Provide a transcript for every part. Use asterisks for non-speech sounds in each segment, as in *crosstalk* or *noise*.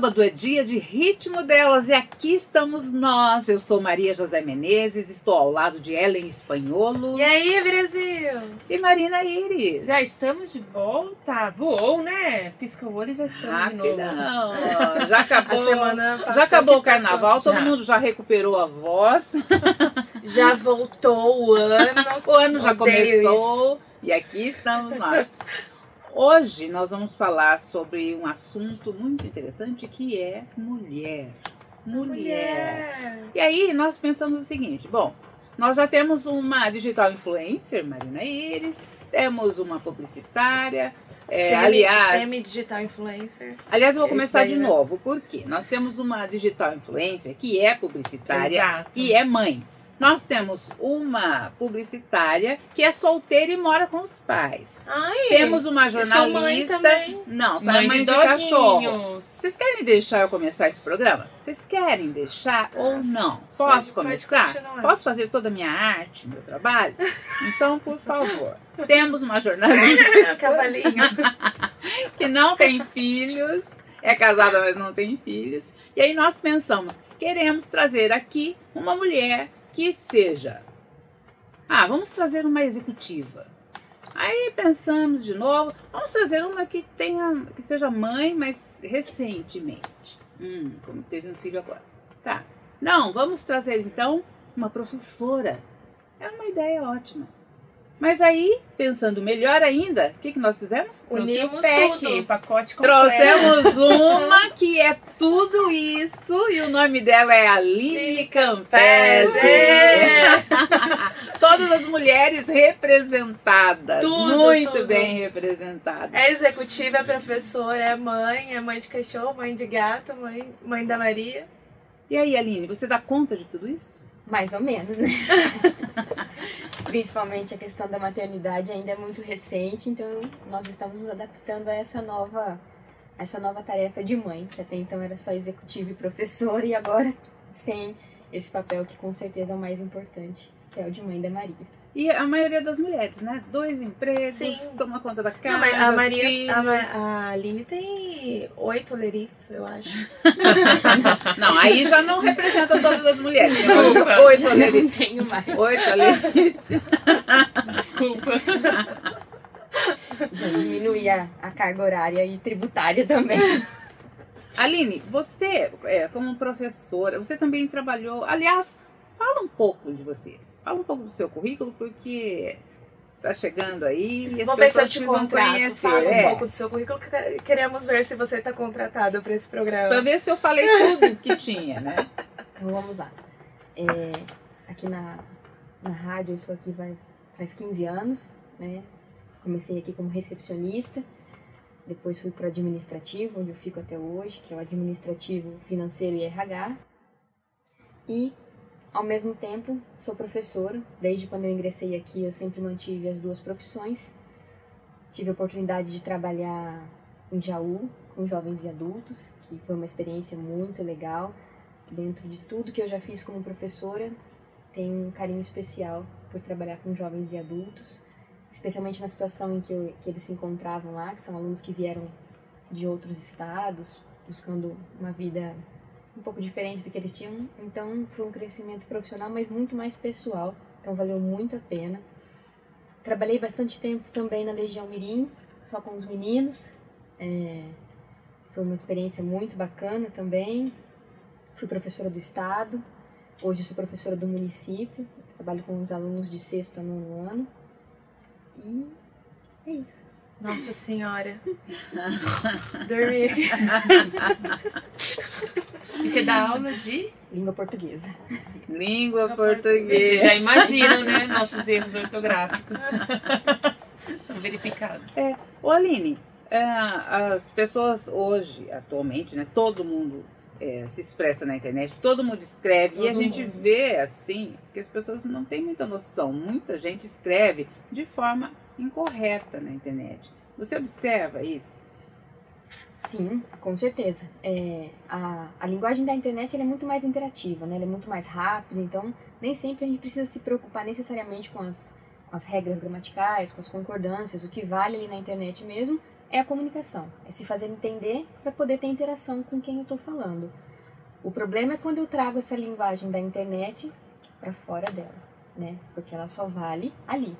Sábado é dia de ritmo delas e aqui estamos nós. Eu sou Maria José Menezes, estou ao lado de Ellen Espanholo. E aí, Brasil? E Marina Iris. Já estamos de volta. Voou, né? Pisca o olho e já estamos de novo. *laughs* Já acabou, A semana já passou acabou o carnaval, todo Já. mundo já recuperou a voz. *laughs* Já voltou o ano. O ano já Odeio começou e aqui estamos nós. Hoje nós vamos falar sobre um assunto muito interessante que é mulher. Mulher. E aí nós pensamos o seguinte, bom, nós já temos uma digital influencer, Marina Iris, temos uma publicitária, é, Semi- aliás, Semi-digital influencer. aliás eu vou Isso começar aí, de né? novo, porque nós temos uma digital influencer que é publicitária Exato. e é mãe. Nós temos uma publicitária que é solteira e mora com os pais. Ai, Temos uma sou jornalista. Não, só é Mãe, mãe de de cachorro. doguinhos. Vocês querem deixar eu começar esse programa? Vocês querem deixar ou não? Posso Pode- pode começar? continuar. Posso fazer toda a minha arte, meu trabalho? Então, por favor. Temos uma jornalista *laughs* Cavalinho. *laughs* que não tem filhos, é casada, mas não tem filhos. E aí nós pensamos, queremos trazer aqui uma mulher que seja. Ah, vamos trazer uma executiva. Aí pensamos de novo, vamos trazer uma que tenha, que seja mãe, mas recentemente. Hum, como teve um filho agora. Tá. Não, vamos trazer então uma professora. É uma ideia ótima. Mas aí, pensando melhor ainda, o que, que nós fizemos? Unimos pack, tudo. pacote completo. Trouxemos *laughs* uma que é tudo isso e o nome dela é Aline Campese. *laughs* Todas as mulheres representadas, Tudo, muito tudo. bem representadas. É executiva, é professora, é mãe, é mãe de cachorro, mãe de gato, mãe, mãe da Maria. E aí, Aline, você dá conta de tudo isso? Mais ou menos, né? *laughs* Principalmente a questão da maternidade ainda é muito recente, então nós estamos nos adaptando a essa nova, essa nova tarefa de mãe, que até então era só executiva e professora, e agora tem esse papel que com certeza é o mais importante, que é o de mãe da Maria. E a maioria das mulheres, né? Dois empregos, Sim. toma conta da casa. Não, a Maria, filho. a, Ma- a Aline tem oito lerites, eu acho. *laughs* Não, aí já não representa todas as mulheres. *laughs* Desculpa. Oito, não tenho mais. Oito, Aline. Desculpa. Já diminui a, a carga horária e tributária também. Aline, você, é, como professora, você também trabalhou. Aliás, fala um pouco de você. Fala um pouco do seu currículo, porque está chegando aí Vou ver se eu te contrato. conhecer. Fala é, um pouco do seu currículo, que queremos ver se você está contratado para esse programa. Pra ver se eu falei tudo que tinha, né? *laughs* Então vamos lá. É, aqui na, na rádio, eu estou aqui vai, faz 15 anos, né? Comecei aqui como recepcionista, depois fui para o administrativo, onde eu fico até hoje, que é o administrativo financeiro e RH. E, ao mesmo tempo, sou professora. Desde quando eu ingressei aqui, eu sempre mantive as duas profissões. Tive a oportunidade de trabalhar em Jaú, com jovens e adultos, que foi uma experiência muito legal dentro de tudo que eu já fiz como professora, tenho um carinho especial por trabalhar com jovens e adultos, especialmente na situação em que, eu- que eles se encontravam lá, que são alunos que vieram de outros estados, buscando uma vida um pouco diferente do que eles tinham. Então, foi um crescimento profissional, mas muito mais pessoal, então valeu muito a pena. Trabalhei bastante tempo também na Legião Mirim, só com os meninos. É, foi uma experiência muito bacana também. Fui professora do estado, hoje sou professora do município, trabalho com os alunos de sexto a nono ano. E é isso. Nossa senhora. *laughs* Dormi. *laughs* E você dá aula de. Língua portuguesa. Língua Já portuguesa. imaginam, né? Nossos erros ortográficos. *laughs* São verificados. É, ô Aline, é, as pessoas hoje, atualmente, né? Todo mundo é, se expressa na internet, todo mundo escreve e a Todo gente mundo. vê assim que as pessoas não têm muita noção. Muita gente escreve de forma incorreta na internet. Você observa isso? Sim, com certeza. É, a, a linguagem da internet é muito mais interativa, né? ela é muito mais rápida, então nem sempre a gente precisa se preocupar necessariamente com as, com as regras gramaticais, com as concordâncias. O que vale ali na internet mesmo é a comunicação, é se fazer entender para poder ter interação com quem eu estou falando. O problema é quando eu trago essa linguagem da internet para fora dela, né? Porque ela só vale ali.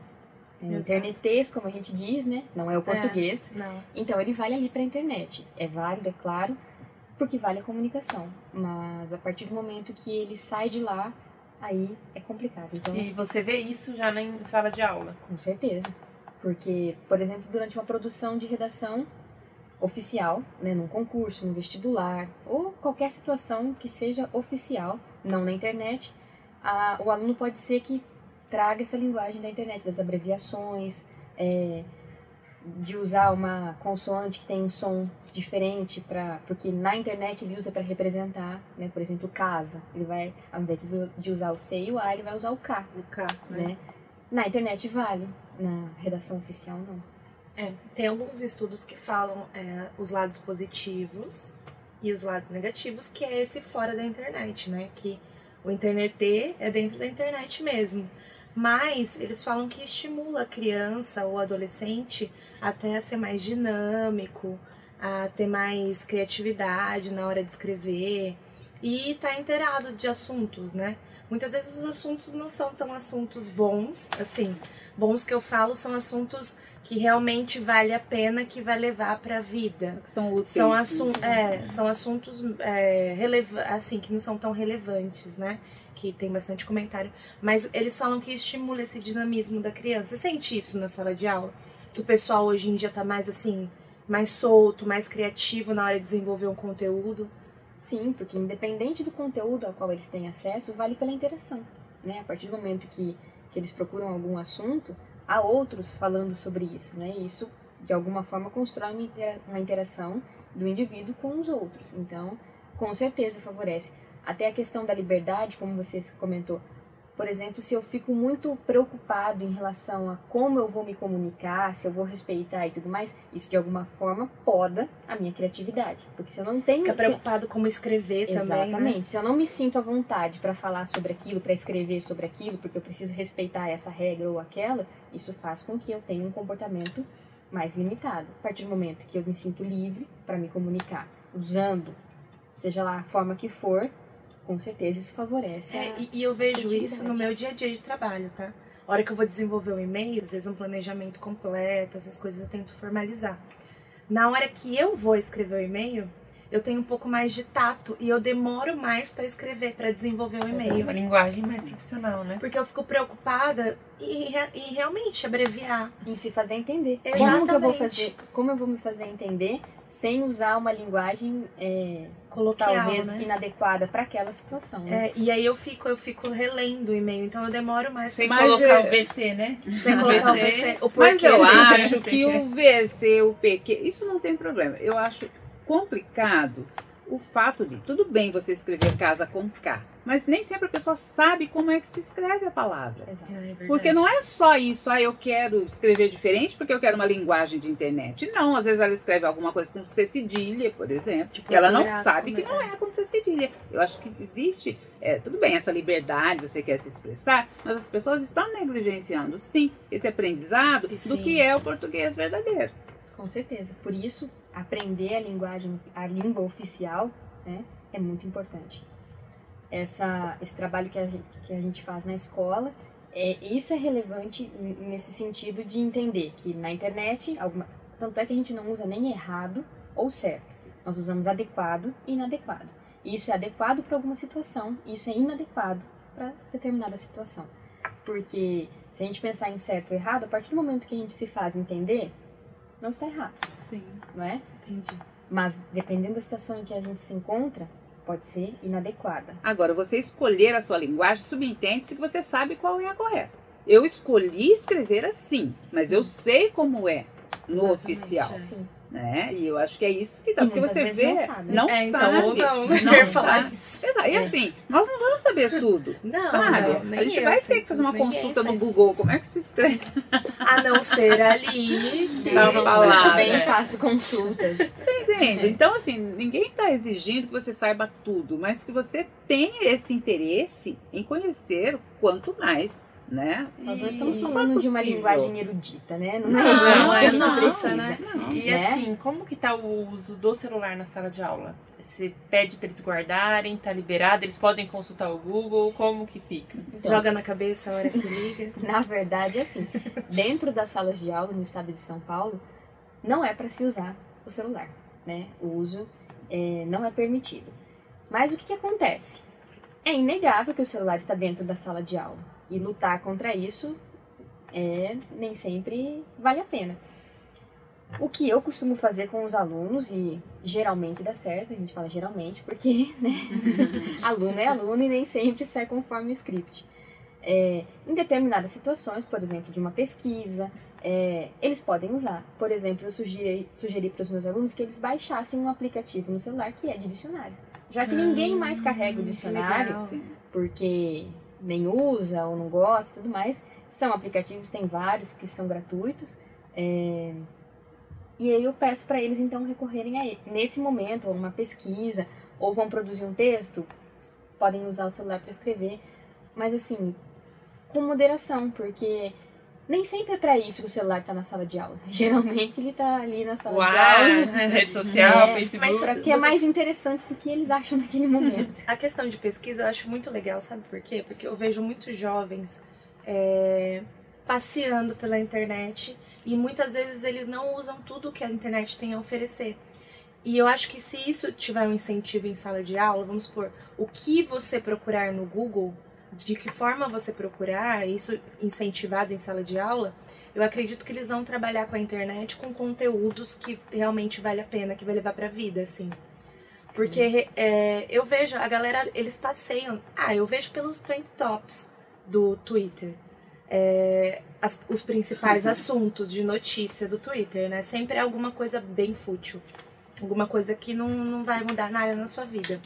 É internetês, como a gente diz, né? Não é o português. Não. Então ele vale ali para a internet. É válido, é claro, porque vale a comunicação. Mas a partir do momento que ele sai de lá, aí é complicado. Então, E você vê isso já na sala de aula. com certeza. Porque, por exemplo, durante uma produção de redação oficial, né, num concurso, num vestibular, ou qualquer situação que seja oficial, não na internet, a- o aluno pode ser que traga essa linguagem da internet, das abreviações, é, de usar uma consoante que tem um som diferente para porque na internet ele usa para representar, né, por exemplo, casa, ele vai ao invés de- usar o C e o A, ele vai usar o K, O K, né? Na internet vale, na redação oficial não. É, tem alguns estudos que falam é, os lados positivos e os lados negativos, que é esse fora da internet, né? Que o internet é dentro da internet mesmo. Mas eles falam que estimula a criança ou adolescente até a ser mais dinâmico, a ter mais criatividade na hora de escrever e estar inteirado de assuntos, né? Muitas vezes os assuntos não são tão assuntos bons, assim, bons que eu falo são assuntos que realmente vale a pena, que vai levar para a vida. São úteis. São, né? assun é, são assuntos é, assim, que não são tão relevantes, né? Que tem bastante comentário. Mas eles falam que estimula esse dinamismo da criança. Você sente isso na sala de aula? Que o pessoal hoje em dia tá mais assim, mais solto, mais criativo na hora de desenvolver um conteúdo. Sim, porque independente do conteúdo ao qual eles têm acesso, vale pela interação. Né? A partir do momento que, que eles procuram algum assunto, há outros falando sobre isso. Né? Isso, de alguma forma, constrói uma interação do indivíduo com os outros. Então, com certeza favorece. Até a questão da liberdade, como você comentou. Por exemplo, se eu fico muito preocupado em relação a como eu vou me comunicar, se eu vou respeitar e tudo mais, isso de alguma forma poda a minha criatividade. Porque se eu não tenho. Fica se- preocupado como escrever também, Exatamente. né? Se eu não me sinto à vontade para falar sobre aquilo, para escrever sobre aquilo, porque eu preciso respeitar essa regra ou aquela, isso faz com que eu tenha um comportamento mais limitado. A partir do momento que eu me sinto livre para me comunicar, usando, seja lá a forma que for, com certeza isso favorece. É, a- e, e eu vejo isso no meu dia a dia de trabalho, tá? A hora que eu vou desenvolver um e-mail, às vezes um planejamento completo, essas coisas eu tento formalizar. Na hora que eu vou escrever o e-mail, eu tenho um pouco mais de tato e eu demoro mais para escrever, para desenvolver o É e-mail. uma linguagem mais profissional, né? Porque eu fico preocupada em, em realmente abreviar. em se fazer entender. Como que eu vou Exatamente. fazer? Como eu vou me fazer entender sem usar uma linguagem é, Coloquial, talvez né? inadequada para aquela situação? Né? É, e aí eu fico, eu fico relendo o e-mail, então eu demoro mais Sem Mas colocar o VC, né? sem *laughs* colocar o VC. O Mas porquê. eu né? *laughs* acho que o VC, o PQ, isso não tem problema. Eu acho complicado o fato de, tudo bem você escrever casa com K, mas nem sempre a pessoa sabe como é que se escreve a palavra. Exato. Ah, é. Porque não é só isso, ah, eu quero escrever diferente porque eu quero uma linguagem de internet. Não, às vezes ela escreve alguma coisa com C cedilha, por exemplo, Tipo e ela não sabe que não é com C cedilha. Eu acho que existe, é, tudo bem, essa liberdade, você quer se expressar, mas as pessoas estão negligenciando, sim, esse aprendizado Sim. do que é o português verdadeiro. Com certeza. Por isso, aprender a linguagem, a língua oficial, né, é muito importante. Essa, esse trabalho que a, gente, que a gente faz na escola, é, isso é relevante nesse sentido de entender que na internet, alguma, tanto é que a gente não usa nem errado ou certo. Nós usamos adequado e inadequado. Isso é adequado para alguma situação, isso é inadequado para determinada situação. Porque se a gente pensar em certo ou errado, a partir do momento que a gente se faz entender, não está errado, Sim. não é? Entendi. Mas dependendo da situação em que a gente se encontra, pode ser inadequada. Agora, você escolher a sua linguagem subentende-se que você sabe qual é a correta. Eu escolhi escrever assim, mas eu sei como é no Exatamente, oficial. é. Sim. Né? E eu acho que é isso que dá, E porque você vê, não sabe. não é, então, sabe. ou não, né? Não Eu ia falar isso. Exato. E É. assim, nós não vamos saber tudo. Não, sabe? não, nem a gente eu vai ter que fazer uma consulta no. Google, como é que se escreve A não ser a Aline, que... Uma palavra. Também é. faço consultas. Você entende? Então, assim, ninguém está exigindo que você saiba tudo, mas que você tenha esse interesse em conhecer quanto mais né? Nós não estamos E falando foi de uma linguagem erudita, né? Não, Não, é isso que é a gente nossa, precisa. né? Não. E Né? assim, como que tá o uso do celular na sala de aula? Você pede para eles guardarem, tá liberado, eles podem consultar o Google, como que fica? Então, Joga na cabeça a hora que liga. *laughs* Na verdade, é assim, dentro das salas de aula no estado de São Paulo, não é para se usar o celular, né? O uso é, não é permitido. Mas o que, que acontece? É inegável que o celular está dentro da sala de aula. E lutar contra isso é, nem sempre vale a pena. O que eu costumo fazer com os alunos, e geralmente dá certo, a gente fala geralmente, porque *laughs* né, *laughs* aluno é aluno e nem sempre sai conforme o script. É, em determinadas situações, por exemplo, de uma pesquisa, é, eles podem usar. Por exemplo, eu sugeri, sugeri para os meus alunos que eles baixassem um aplicativo no celular que é de dicionário. Já que ninguém mais carrega o dicionário, porque nem usa ou não gosta tudo mais, são aplicativos, tem vários que são gratuitos. é, e aí eu peço para eles então recorrerem a ele. Nesse momento, ou numa pesquisa, ou vão produzir um texto, podem usar o celular para escrever, mas assim, com moderação, porque nem sempre é para isso que o celular tá na sala de aula. *laughs* Geralmente ele tá ali na sala de aula. *laughs* rede social, É, Facebook. mas- Pra que é mais interessante do que eles acham naquele momento. A questão de pesquisa eu acho muito legal, sabe por quê? Porque eu vejo muitos jovens é, passeando pela internet e muitas vezes eles não usam tudo que a internet tem a oferecer. E eu acho que se isso tiver um incentivo em sala de aula, vamos supor, o que você procurar no Google, de que forma você procurar, isso incentivado em sala de aula, eu acredito que eles vão trabalhar com a internet com conteúdos que realmente vale a pena, que vai levar pra vida, assim. Porque é, eu vejo, a galera, eles passeiam. Ah, eu vejo pelos trend tops do Twitter. É, as- os principais *laughs* assuntos de notícia do Twitter, né? Sempre é alguma coisa bem fútil. Alguma coisa que não, não vai mudar nada na sua vida.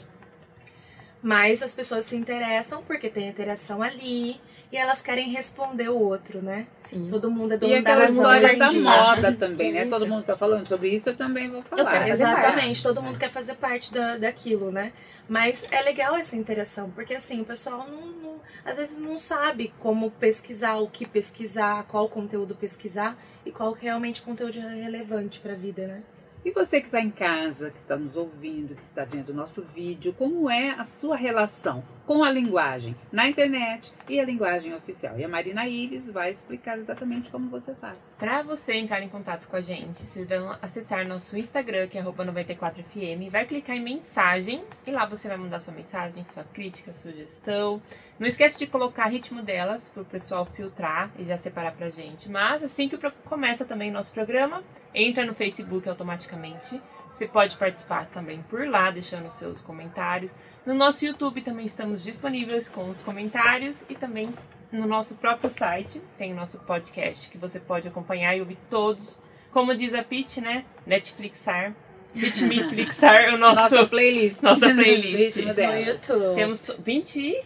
Mas as pessoas se interessam porque tem interação ali e elas querem responder o outro, né? Sim. Todo mundo é dono E da razão. história em da moda também, né? Isso. Todo mundo tá falando sobre isso, eu também vou falar. quero fazer Exatamente, todo mundo quer fazer parte da, daquilo, né? Mas é legal essa interação, porque assim, o pessoal não, não- às vezes não sabe como pesquisar, o que pesquisar, qual conteúdo pesquisar e qual realmente conteúdo é relevante pra vida, né? E você que está em casa, que está nos ouvindo, que está vendo o nosso vídeo, como é a sua relação com a linguagem na internet e a linguagem oficial? E a Marina Iris vai explicar exatamente como você faz. Para você entrar em contato com a gente, vocês vão acessar nosso Instagram, que é arroba 94fm, vai clicar em mensagem e lá você vai mandar sua mensagem, sua crítica, sugestão. Não esquece de colocar ritmo delas para o pessoal filtrar e já separar pra gente. Mas assim que começa também nosso programa, entra no Facebook automaticamente. Você pode participar também por lá, deixando seus comentários. No nosso YouTube também estamos disponíveis com os comentários e também no nosso próprio site tem o nosso podcast que você pode acompanhar e ouvir todos. Como diz a Pete, né? Netflixar. Netflixar *laughs* o nosso. Nossa playlist. Nossa *laughs* playlist. No. YouTube. Temos to- 20.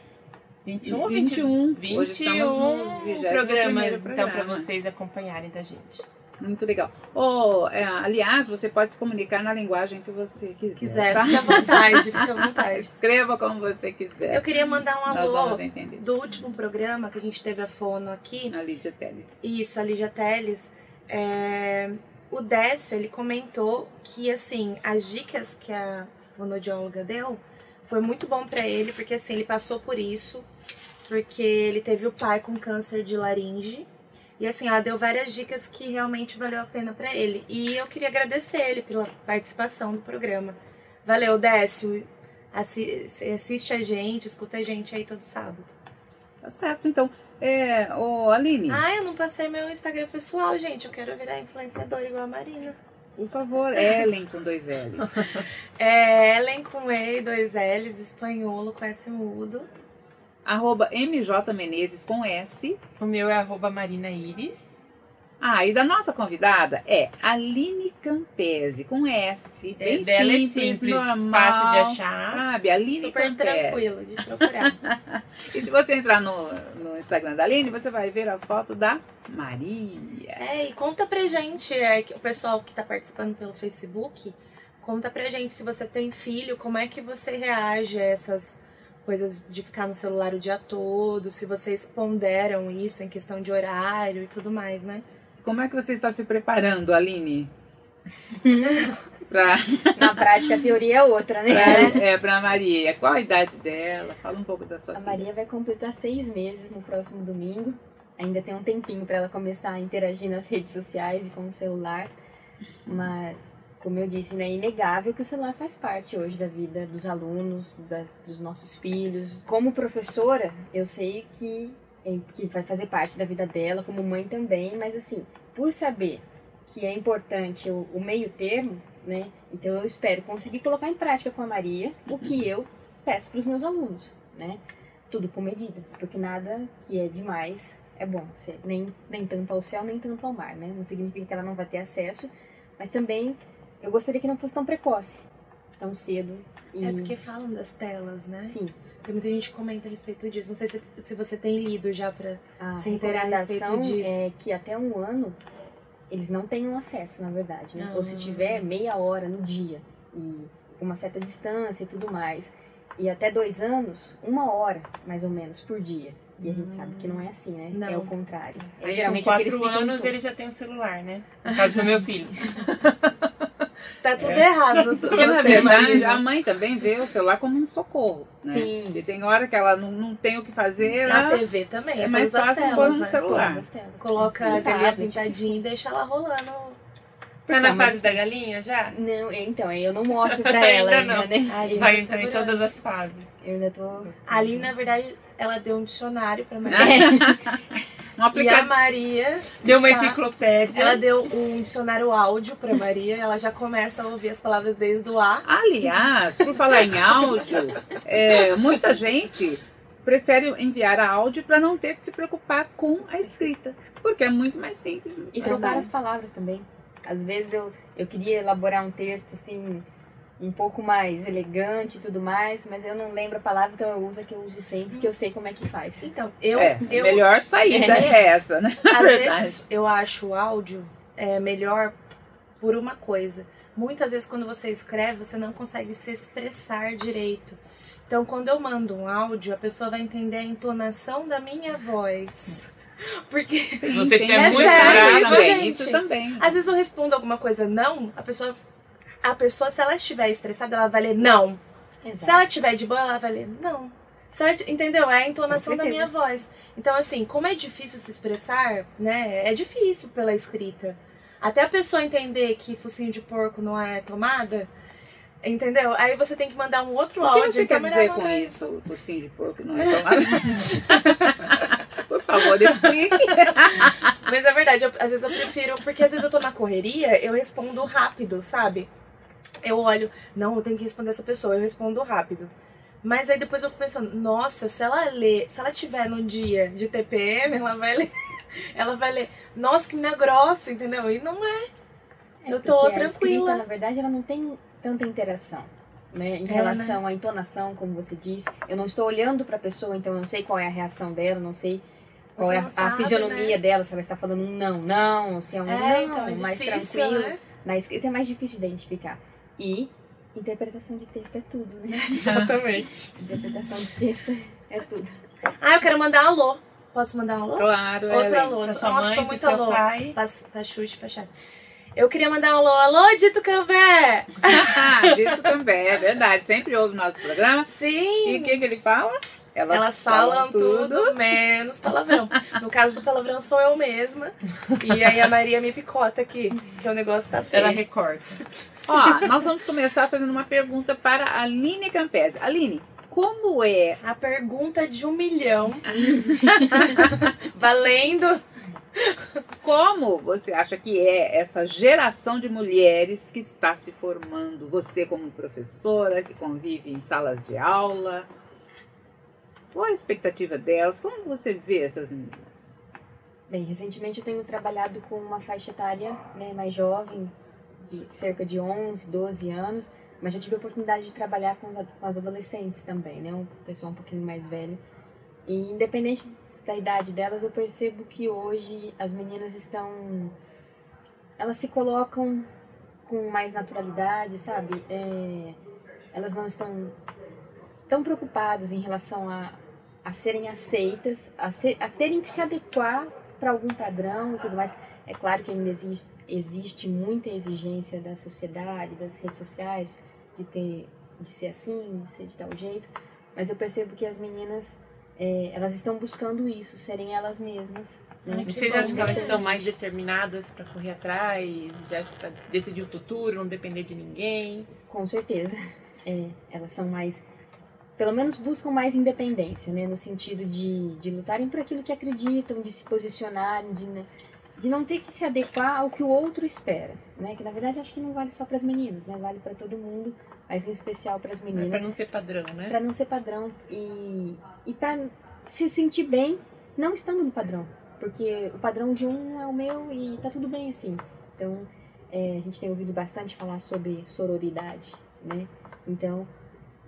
21 ou 21. 21? Hoje estamos no 21º programa, então, para vocês acompanharem da gente. Muito legal. Oh, é, aliás, você pode se comunicar na linguagem que você quiser. quiser, tá? fica à vontade, fica à *laughs* vontade. Escreva como você quiser. Eu queria mandar um alô do último programa que a gente teve a fono aqui. A Lídia Teles. Isso, a Lígia Teles. É, o Décio, ele comentou que, assim, as dicas que a fonoaudióloga deu foi muito bom pra ele, porque, assim, ele passou por isso, porque ele teve o pai com câncer de laringe. E, assim, ela deu várias dicas que realmente valeu a pena pra ele. E eu queria agradecer ele pela participação do programa. Valeu, Décio. Assi- Assiste a gente, escuta a gente aí todo sábado. Tá certo, então. É, ô, Aline, Ah, eu não passei meu Instagram pessoal, gente. Eu quero virar influenciadora igual a Marina. por favor, Ellen com dois L's. *laughs* É Ellen com E e dois L's, espanholo com S mudo. Arroba MJ Menezes com S. O meu é arroba Marina Iris. Ah, e da nossa convidada é Aline Campese com S. É, Bem dela é simples, simples, normal, fácil de achar. Sabe, Aline Super Campese. tranquilo de procurar. *laughs* E se você entrar no, no Instagram da Aline, você vai ver a foto da Maria. é, e conta pra gente, é, que o pessoal que tá participando pelo Facebook, conta pra gente se você tem filho, como é que você reage a essas coisas de ficar no celular o dia todo, se vocês ponderam isso em questão de horário e tudo mais, né? Como é que você está se preparando, Aline? *laughs* pra, Na prática, a teoria é outra, né? pra, é, pra Maria. Qual a idade dela? Fala um pouco da sua A filha. Maria vai completar seis meses no próximo domingo. Ainda tem um tempinho para ela começar a interagir nas redes sociais e com o celular. Mas, como eu disse, né, é inegável que o celular faz parte hoje da vida dos alunos, das, dos nossos filhos. Como professora, eu sei que, é- que vai fazer parte da vida dela, como mãe também, mas assim, por saber que é importante o, o meio termo, né? Então eu espero conseguir colocar em prática com a Maria o que eu peço para os meus alunos, né? Tudo com medida, porque nada que é demais é bom. Se- Nem, nem tanto ao céu, nem tanto ao mar, né? Não significa que ela não vai ter acesso, mas também eu gostaria que não fosse tão precoce, tão cedo. E... É porque falam das telas, né? Sim, Tem muita gente que comenta a respeito disso. Não sei se, se você tem lido já pra. a Se inteirar a respeito disso. é que até um ano eles não tenham acesso, na verdade, né? Ou se tiver meia hora no dia e com uma certa distância e tudo mais. E até dois anos, uma hora, mais ou menos, por dia. E a gente sabe que não é assim, né? Não. É o contrário. É, Aí, geralmente com quatro anos to- ele já tem um celular, né? No caso do meu filho. *laughs* Tá tudo errado. Você, *laughs* Porque, na verdade, a mãe também vê o celular como um socorro. Né? Sim. E tem hora que ela não, não tem o que fazer, Na ela TV também. é É mais fácil pôr no né? celular. Todas. Coloca a galinha pintadinha e deixa ela rolando. Tá na fase da galinha já? Não, então, eu não mostro pra *laughs* Ainda ela ainda, né? Aí Vai entrar em todas as fases. Eu ainda tô... Ali, na verdade, ela deu um dicionário pra Maria. *laughs* Um E a aplicativo. Maria. Deu uma está- enciclopédia. Ela deu um dicionário áudio pra Maria. Ela já começa a ouvir as palavras desde o A. Aliás, por falar em áudio, é, muita gente prefere enviar áudio para não ter que se preocupar com a escrita, porque é muito mais simples. E trocar as palavras também. Às vezes eu, eu queria elaborar um texto assim, um pouco mais elegante e tudo mais, mas eu não lembro a palavra, então eu uso a que eu uso sempre, porque eu sei como é que faz. Então, eu. É, eu melhor saída é essa, né? *laughs* Às vezes eu acho o áudio é, melhor por uma coisa. Muitas vezes quando você escreve, você não consegue se expressar direito. Então, quando eu mando um áudio, a pessoa vai entender a entonação da minha voz. *laughs* Porque Sim, você tem tiver isso muito brava, também, gente. Isso também. às vezes eu respondo alguma coisa não, a pessoa. A pessoa, se ela estiver estressada, ela vai ler não. Se Exato. ela estiver de boa, ela vai ler não. Se ela, entendeu? É a entonação da minha voz. Então, assim, como é difícil se expressar, né? É difícil pela escrita. Até a pessoa entender que focinho de porco não é tomada, entendeu? Aí você tem que mandar um outro O que áudio. você quer dizer com isso? Focinho de porco não é tomado? *laughs* Por favor, explique. Mas é verdade, eu- às vezes eu prefiro, porque às vezes eu tô na correria, eu respondo rápido, sabe? Eu olho, não, eu tenho que responder essa pessoa, eu respondo rápido. Mas aí depois eu fico pensando, nossa, se ela ler, se ela tiver no dia de TPM, ela vai ler, *laughs* ela vai ler, nossa, que menina grossa, entendeu? E não é. É, eu tô tranquila. escrita, na verdade, ela não tem tanta interação. Né, em É, relação à entonação, como você disse, eu não estou olhando para a pessoa, então eu não sei qual é a reação dela, não sei qual Você é a, não a sabe, fisionomia né? dela, se ela está falando um não, não, se é um É, não, então é mais difícil, tranquilo. né? Na escrita é mais difícil de identificar. E interpretação de texto é tudo, né? *laughs* Exatamente. interpretação de texto é tudo. Ah, eu quero mandar alô. Posso mandar um alô? Claro, Outro Ellen. alô. Pra sua Nossa, mãe, tô muito seu alô. pai. Pra, pra chute, pra chave. Eu queria mandar um alô. Alô, Dito Cambé! *laughs* Dito também, é verdade. Sempre ouve nosso programa. Sim! E o que, que ele fala? Elas, falam, tudo, menos palavrão. No caso do palavrão sou eu mesma. E aí a Maria me picota aqui, que o negócio tá feio. Ela recorta. Ó, nós vamos começar fazendo uma pergunta para a Aline Campese. Aline, como é A pergunta de um milhão. *laughs* Valendo. Como você acha que é essa geração de mulheres que está se formando? Você, como professora, que convive em salas de aula, qual a expectativa delas? Como você vê essas meninas? Bem, recentemente eu tenho trabalhado com uma faixa etária né, mais jovem, de cerca de 11, 12 anos, mas já tive a oportunidade de trabalhar com as, com as adolescentes também, né, um pessoal um pouquinho mais velho. E independente da idade delas, eu percebo que hoje as meninas estão. Elas se colocam com mais naturalidade, sabe? É, elas não estão tão preocupadas em relação a, a serem aceitas, a, ser, a terem que se adequar para algum padrão e tudo mais. É claro que ainda existe, existe muita exigência da sociedade, das redes sociais, de ter de ser assim, de ser de tal jeito, mas eu percebo que as meninas é, elas estão buscando isso, serem elas mesmas. Né? Vocês acham que elas estão mais determinadas para correr atrás, já para decidir o futuro, não depender de ninguém? Com certeza. É, elas são mais pelo menos buscam mais independência, né? No sentido de, de lutarem por aquilo que acreditam, de se posicionarem, de, de não ter que se adequar ao que o outro espera, né? Que na verdade acho que não vale só para as meninas, né? Vale para todo mundo, mas em especial para as meninas. Para não ser padrão, né? Para não ser padrão e e para se sentir bem não estando no padrão, porque o padrão de um é o meu e tá tudo bem assim. Então é, a gente tem ouvido bastante falar sobre sororidade, né? Então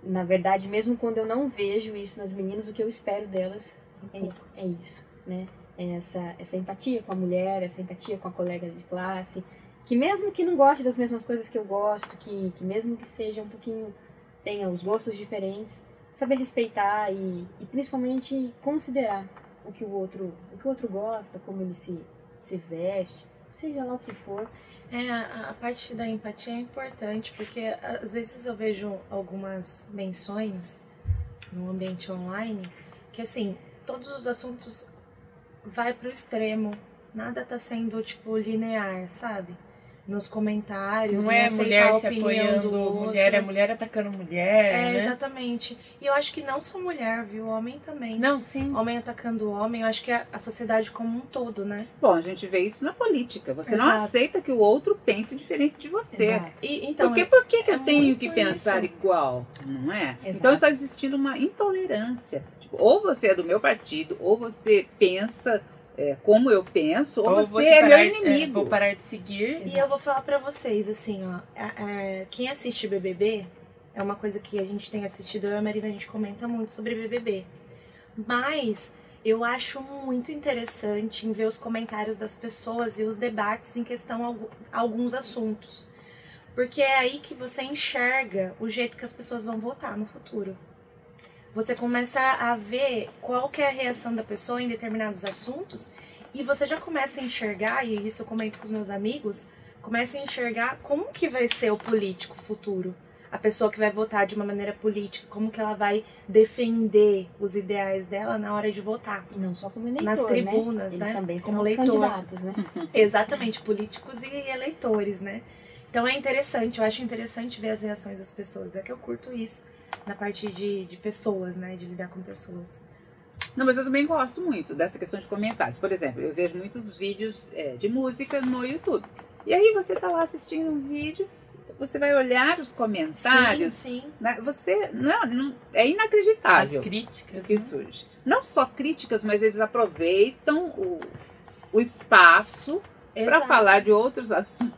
na verdade, mesmo quando eu não vejo isso nas meninas, o que eu espero delas é, é isso, né? É essa, essa empatia com a mulher, essa empatia com a colega de classe, que mesmo que não goste das mesmas coisas que eu gosto, que, que mesmo que seja um pouquinho, tenha os gostos diferentes, saber respeitar e, e principalmente considerar o que o outro, o que o outro gosta, como ele se, se veste, seja lá o que for, é, a, parte da empatia é importante, porque às vezes eu vejo algumas menções no ambiente online que assim, todos os assuntos vai pro extremo, nada tá sendo tipo linear, sabe? Nos comentários, não é mulher se apoiando mulher, é mulher atacando mulher. É, né? exatamente. E eu acho que não só mulher, viu? Homem também. Não, sim. Homem atacando homem, eu acho que é a sociedade como um todo, né? Bom, a gente vê isso na política. Você Exato. não aceita que o outro pense diferente de você. Exato. E, então, Porque por que, que é eu tenho que pensar isso. igual? Não é? Exato. Então está existindo uma intolerância. Tipo, ou você é do meu partido, ou você pensa é, como eu penso, ou, ou você é parar, meu inimigo. É, vou parar de seguir. E eu vou falar para vocês, assim, ó. É, quem assiste BBB, é uma coisa que a gente tem assistido, eu e a Marina, a gente comenta muito sobre BBB. Mas eu acho muito interessante em ver os comentários das pessoas e os debates em questão a alguns assuntos. Porque é aí que você enxerga o jeito que as pessoas vão votar no futuro você começa a ver qual que é a reação da pessoa em determinados assuntos e você já começa a enxergar, e isso eu comento com os meus amigos, começa a enxergar como que vai ser o político futuro. A pessoa que vai votar de uma maneira política, como que ela vai defender os ideais dela na hora de votar. E não só como eleitor, Nas tribunas, né? Eles né? também são como eleitor. candidatos, né? *laughs* Exatamente, políticos e eleitores, né? Então é interessante, eu acho interessante ver as reações das pessoas. É que eu curto isso na parte de, de pessoas, né? De lidar com pessoas. Não, mas eu também gosto muito dessa questão de comentários. Por exemplo, eu vejo muitos vídeos é, de música no YouTube. E aí você tá lá assistindo um vídeo, você vai olhar os comentários. Sim, sim. Né? Você. Não, não, é inacreditável. As críticas. O que surge. Não só críticas, mas eles aproveitam o, o espaço para falar de outros assuntos.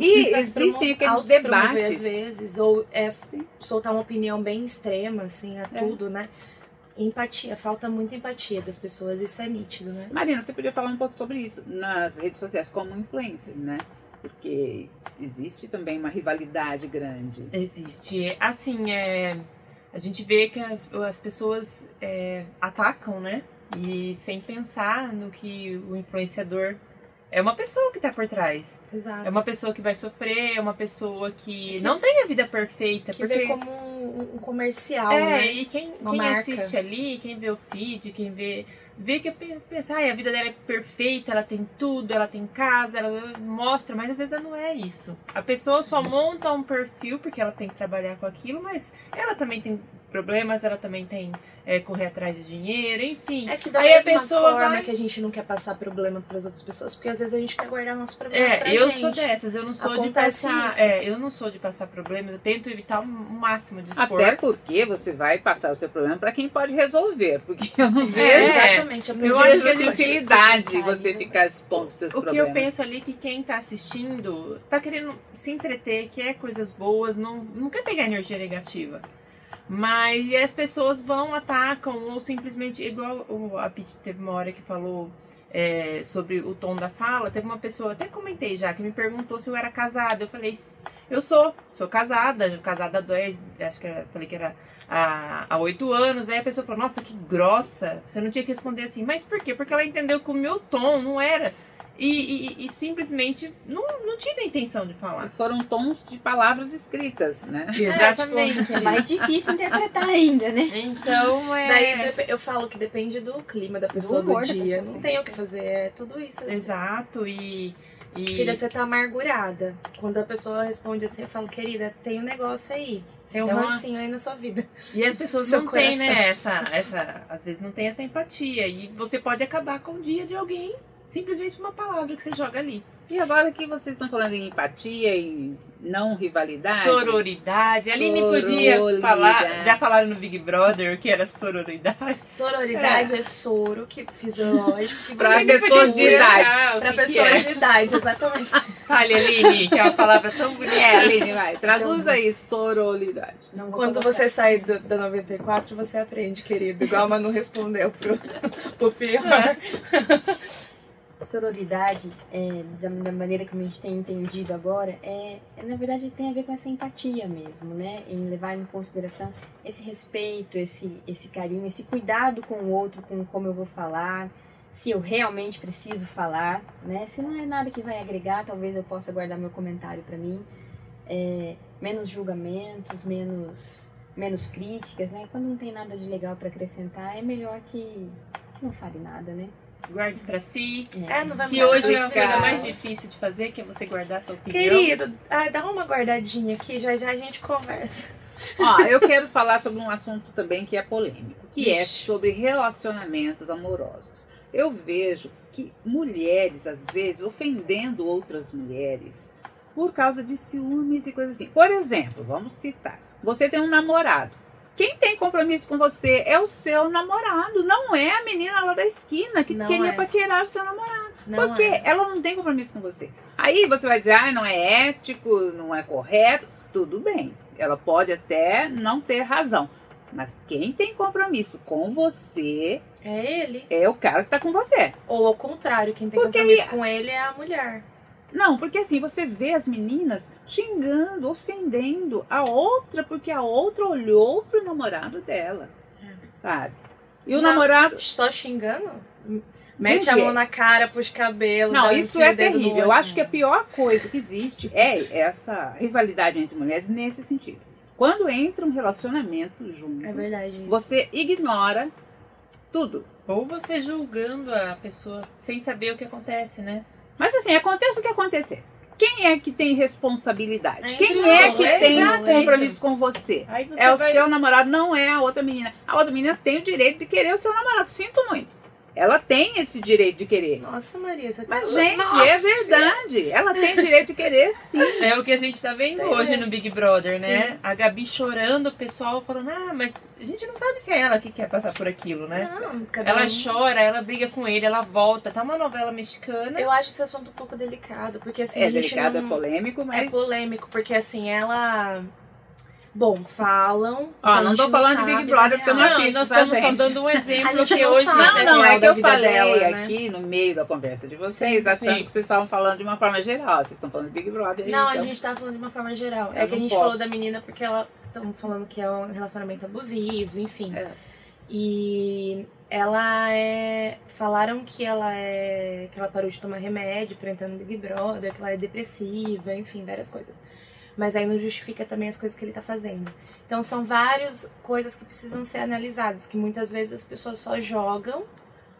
E existem aqueles debates. às vezes, ou é, soltar uma opinião bem extrema, assim, a é. tudo, né? Empatia, falta muita empatia das pessoas, isso é nítido, né? Marina, você podia falar um pouco sobre isso nas redes sociais como influencer, né? Porque existe também uma rivalidade grande. Existe. Assim, é, a gente vê que as, as pessoas é, atacam, né? E sem pensar no que o influenciador é uma pessoa que tá por trás. Exato. É uma pessoa que vai sofrer, é uma pessoa que, que não tem a vida perfeita. Que porque... vê como um, um comercial, é, né? e quem, quem assiste ali, quem vê o feed, quem vê... Vê que pensa, ah, a vida dela é perfeita, ela tem tudo, ela tem casa, ela mostra, mas às vezes não é isso. A pessoa só monta um perfil porque ela tem que trabalhar com aquilo, mas ela também tem problemas, ela também tem é, correr atrás de dinheiro, enfim. É que da Aí mesma a pessoa forma vai... que a gente não quer passar problema para as outras pessoas, porque às vezes a gente quer guardar nossos problemas é, pra eu gente. sou dessas, eu não sou Acontece de passar, é, eu não sou de passar problemas, eu tento evitar o máximo de expor. Até porque você vai passar o seu problema para quem pode resolver, porque eu não é, vejo é, exatamente, eu, eu acho que é utilidade você ficar expondo seus o problemas. O que eu penso ali é que quem está assistindo está querendo se entreter, quer coisas boas, não, não quer pegar energia negativa. Mas as pessoas vão, atacam, ou simplesmente, igual a Pete teve uma hora que falou é, sobre o tom da fala, teve uma pessoa, até comentei já, que me perguntou se eu era casada. Eu falei, eu sou, sou casada, casada há dois, acho que era, falei que era há, há oito anos. Aí a pessoa falou, nossa, que grossa. Você não tinha que responder assim, mas por quê? Porque ela entendeu que o meu tom não era e, e, e, simplesmente não, não tive a intenção de falar. Foram tons de palavras escritas, né? Exatamente. É, tipo, é mais difícil interpretar ainda, né? Então é. Daí eu falo que depende do clima da pessoa do, do dia. Pessoa não tem o que fazer, é tudo isso. Exato, e. E... Filha, você tá amargurada. Quando a pessoa responde assim, eu falo, querida, tem um negócio aí. Tem um então, rancinho aí na sua vida. E as pessoas não têm, né, essa, essa. Às vezes não tem essa empatia. E você pode acabar com o dia de alguém simplesmente uma palavra que você joga ali. E agora que vocês estão falando em empatia e não rivalidade. Sororidade. A Aline podia falar. Já falaram no Big Brother o que era sororidade? Sororidade é, é soro que, fisiológico que para pessoas de idade. Para pessoas é? de idade, exatamente. Fale, Aline, que é uma palavra tão bonita. É, Aline, vai. Traduz então, aí, sororidade. Quando você sai do, da 94, você aprende, querido. Igual a Manu respondeu pro, pro pior. *laughs* sororidade, é, da, da, maneira como a gente tem entendido agora, é, é, na verdade tem a ver com essa empatia mesmo, né? Em levar em consideração esse respeito, esse, esse carinho, esse cuidado com o outro, com como eu vou falar, se eu realmente preciso falar, né? Se não é nada que vai agregar, talvez eu possa guardar meu comentário para mim. É, menos julgamentos, menos, menos críticas, né? Quando não tem nada de legal para acrescentar, é melhor que, que não fale nada, né? Guarde para si. É, não vai que hoje é a coisa mais difícil de fazer, que é você guardar sua opinião. Querido, ah, dá uma guardadinha aqui, já já a gente conversa. Ó, eu quero falar sobre um assunto também que é polêmico, que é Ixi. é sobre relacionamentos amorosos. Eu vejo que mulheres, às vezes, ofendendo outras mulheres por causa de ciúmes e coisas assim. Por exemplo, vamos citar: você tem um namorado quem tem compromisso com você é o seu namorado, não é a menina lá da esquina que não queria é. paquerar o seu namorado. Não porque é. ela não tem compromisso com você. Aí você vai dizer, ah, não é ético, não é correto. Tudo bem, ela pode até não ter razão. Mas quem tem compromisso com você é ele. É o cara que tá com você. Ou ao contrário, quem tem porque compromisso com ele é a mulher. Não, porque assim, você vê as meninas xingando, ofendendo a outra, porque a outra olhou pro namorado dela. Sabe? E o Não, namorado. Só xingando? Mete a mão na cara, pros cabelos. Não, isso é terrível. Eu acho que a pior coisa que existe é essa rivalidade entre mulheres nesse sentido. Quando entra um relacionamento junto, é verdade você ignora tudo. Ou você julgando a pessoa sem saber o que acontece, né? Mas assim, aconteça o que acontecer. Quem é que tem responsabilidade? É Quem é que é tem exato, compromisso com você? você é o vai... seu namorado, não é a outra menina. A outra menina tem o direito de querer o seu namorado. Sinto muito. Ela tem esse direito de querer. Nossa, Maria, você tá Mas, gente, Nossa, é verdade. Ela tem direito de querer, sim. *laughs* É o que a gente tá vendo tem hoje esse. no Big Brother, né? Sim. A Gabi chorando, o pessoal falando, ah, mas a gente não sabe se é ela que quer passar por aquilo, né? Não, ela um... chora, ela briga com ele, ela volta. Tá uma novela mexicana. Eu acho esse assunto um pouco delicado, porque assim. É delicado, não... é polêmico, mas. É polêmico, porque assim, ela Bom, falam. Ó, não tô falando de Big Brother porque eu não assisto, Nós tá, estamos só dando um *laughs* exemplo que hoje. Não, não, é que eu falei dela, né? aqui no meio da conversa de vocês, achando que vocês estavam falando de uma forma geral. Vocês estão falando de Big Brother. Não, então... a gente tá falando de uma forma geral. É que a gente falou da menina porque ela. Estamos falando que é um relacionamento abusivo, enfim. É. E ela é. Falaram que ela é. que ela parou de tomar remédio pra entrar no Big Brother, que ela é depressiva, enfim, várias coisas mas aí não justifica também as coisas que ele está fazendo. Então são várias coisas que precisam ser analisadas, que muitas vezes as pessoas só jogam.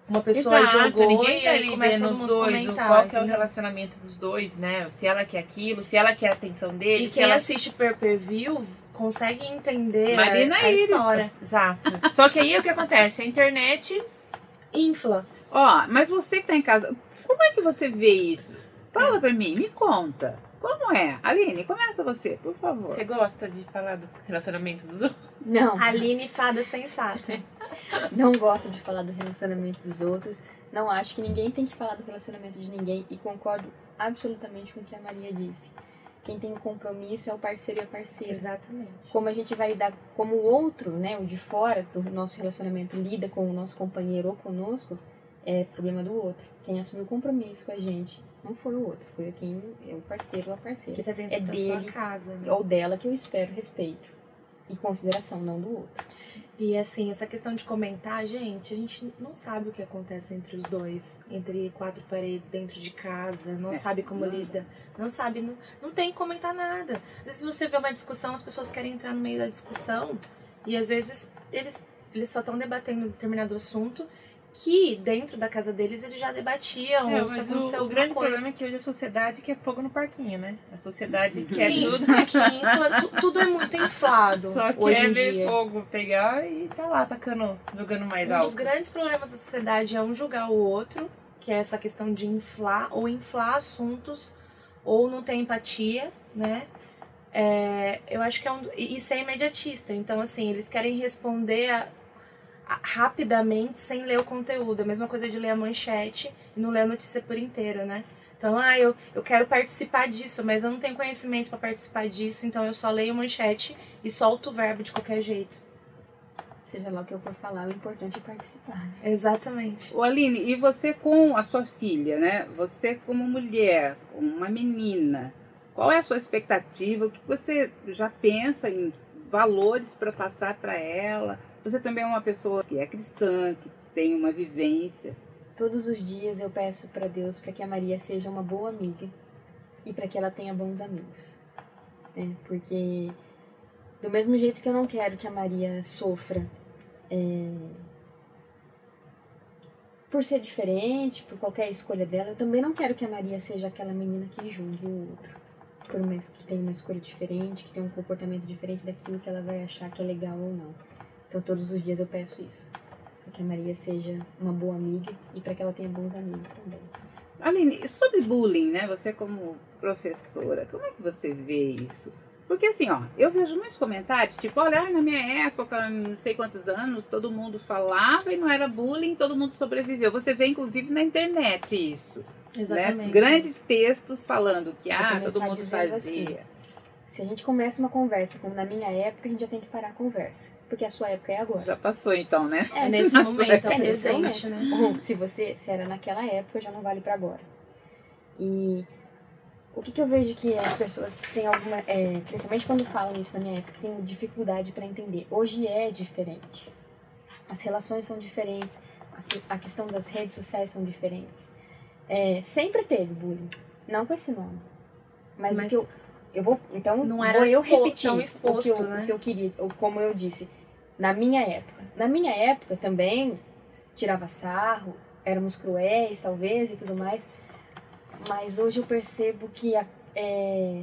Uma pessoa Exato, jogou ninguém tá aí começa dois, qual que é o relacionamento dos dois, né? Se ela quer aquilo, se ela quer a atenção dele. E quem ela assiste per per view consegue entender Marina a, a história. Exato. Só que aí o que acontece? A internet infla. Ó, mas você que tá em casa, como é que você vê isso? Fala pra mim, me conta. Como é? Aline, começa você, por favor. Você gosta de falar do relacionamento dos outros? Não. Aline, fada sensata. *laughs* Não gosto de falar do relacionamento dos outros. Não acho que ninguém tem que falar do relacionamento de ninguém e concordo absolutamente com o que a Maria disse. Quem tem um compromisso é o parceiro e a parceira. Exatamente. Como a gente vai lidar, como o outro, né, o de fora do nosso relacionamento lida com o nosso companheiro ou conosco, é problema do outro. Quem assumiu o compromisso com a gente não foi o outro, foi quem é o parceiro ou a parceira. Que tá dentro É da dele. sua casa, né? Ou dela que eu espero respeito e consideração, não do outro. E assim, essa questão de comentar, gente, a gente não sabe o que acontece entre os dois, entre quatro paredes, dentro de casa, não sabe como lida, não sabe, não, não tem que comentar nada. Às vezes você vê uma discussão, as pessoas querem entrar no meio da discussão e às vezes eles, eles só estão debatendo um determinado assunto que dentro da casa deles eles já debatiam, É, se aconteceu o, o grande coisa. problema é que hoje a sociedade quer fogo no parquinho, né? A sociedade quer Que- tudo. que infla- tu- tudo é muito inflado Só quer ver dia. fogo pegar e tá lá tacando, jogando mais Um alto. dos grandes problemas da sociedade é um julgar o outro, que é essa questão de inflar ou inflar assuntos ou não ter empatia, né? É, eu acho que é um, e ser imediatista. Então, assim, eles querem responder a- rapidamente sem ler o conteúdo. A mesma coisa de ler a manchete e não ler a notícia por inteiro, né? Então, ah, eu, eu quero participar disso, mas eu não tenho conhecimento para participar disso, então eu só leio manchete e solto o verbo de qualquer jeito. Seja lá o que eu for falar, o importante é participar. né? Exatamente. Ô Aline, e você com a sua filha, né? Você como mulher, como uma menina, qual é a sua expectativa? O que você já pensa em valores para passar para ela? Você também é uma pessoa que é cristã, que tem uma vivência. Todos os dias eu peço para Deus para que a Maria seja uma boa amiga e para que ela tenha bons amigos. né? Porque do mesmo jeito que eu não quero que a Maria sofra é, por ser diferente, por qualquer escolha dela, eu também não quero que a Maria seja aquela menina que julgue o outro. Por mais que tenha uma escolha diferente, que tenha um comportamento diferente daquilo que ela vai achar que é legal ou não. Então todos os dias eu peço isso. Para que a Maria seja uma boa amiga e para que ela tenha bons amigos também. Aline, sobre bullying, né? Você como professora, como é que você vê isso? Porque assim, ó, eu vejo muitos comentários, tipo, olha, na minha época, não sei quantos anos, todo mundo falava e não era bullying, todo mundo sobreviveu. Você vê, inclusive, na internet isso. Né? Grandes textos falando que, Vou ah, todo mundo fazia. Se a gente começa uma conversa como na minha época, a gente já tem que parar a conversa. Porque a sua época é agora. Já passou então, né? É *laughs* nesse momento, é é nesse momento. né? Ou se você se era naquela época, já não vale para agora. E o que, que eu vejo que as pessoas têm alguma, é, principalmente quando falam isso na minha época, têm dificuldade para entender. Hoje é diferente. As relações são diferentes, a questão das redes sociais são diferentes. É, sempre teve bullying, não com esse nome. Mas, Mas o que eu, eu vou, então não vou era eu expo- repetir tão o, exposto, que eu, né? o que eu queria, ou como eu disse, na minha época. Na minha época também tirava sarro, éramos cruéis talvez e tudo mais, mas hoje eu percebo que a, é,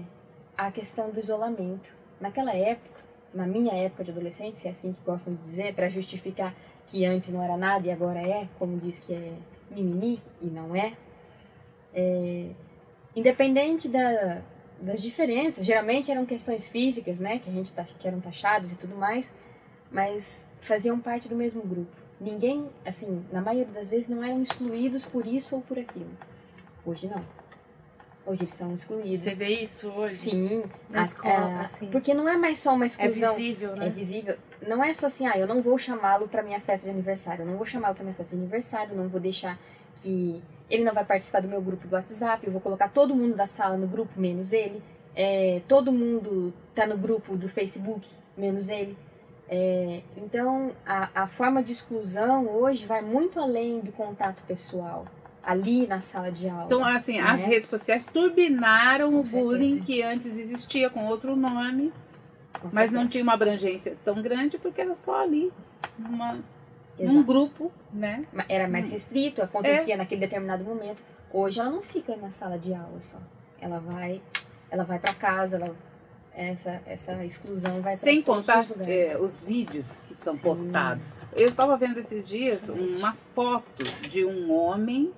a questão do isolamento. Naquela época, na minha época de adolescente, se é assim que gostam de dizer, para justificar que antes não era nada e agora é, como diz que é mimimi, e não é, é independente da, das diferenças, geralmente eram questões físicas, né, que a gente tá, que eram taxadas e tudo mais, mas faziam parte do mesmo grupo. Ninguém, assim, na maioria das vezes não eram excluídos por isso ou por aquilo. Hoje não. Hoje eles são excluídos. Você vê isso hoje? Sim, Na escola, a- assim. porque não é mais só uma É exclusão. visível, É né? visível. Não é só assim, ah, eu não vou chamá-lo para minha festa de aniversário, eu não vou chamá-lo para minha festa de aniversário, eu não vou deixar que ele não vai participar do meu grupo do WhatsApp, eu vou colocar todo mundo da sala no grupo menos ele, é, todo mundo tá no grupo do Facebook menos ele. É, então, a, a forma de exclusão hoje vai muito além do contato pessoal, ali na sala de aula. Então, assim, as né? redes sociais turbinaram Com o bullying certeza. que antes existia com outro nome, Com mas não certeza. tinha uma abrangência tão grande porque era só ali, numa, num Exato. grupo, né? Era mais restrito, acontecia naquele determinado momento. Hoje ela não fica na sala de aula só. Ela vai, ela vai para casa, ela, essa, essa exclusão vai Sem contar os é, os vídeos que são Sim. postados. Eu estava vendo esses dias uma foto de um homem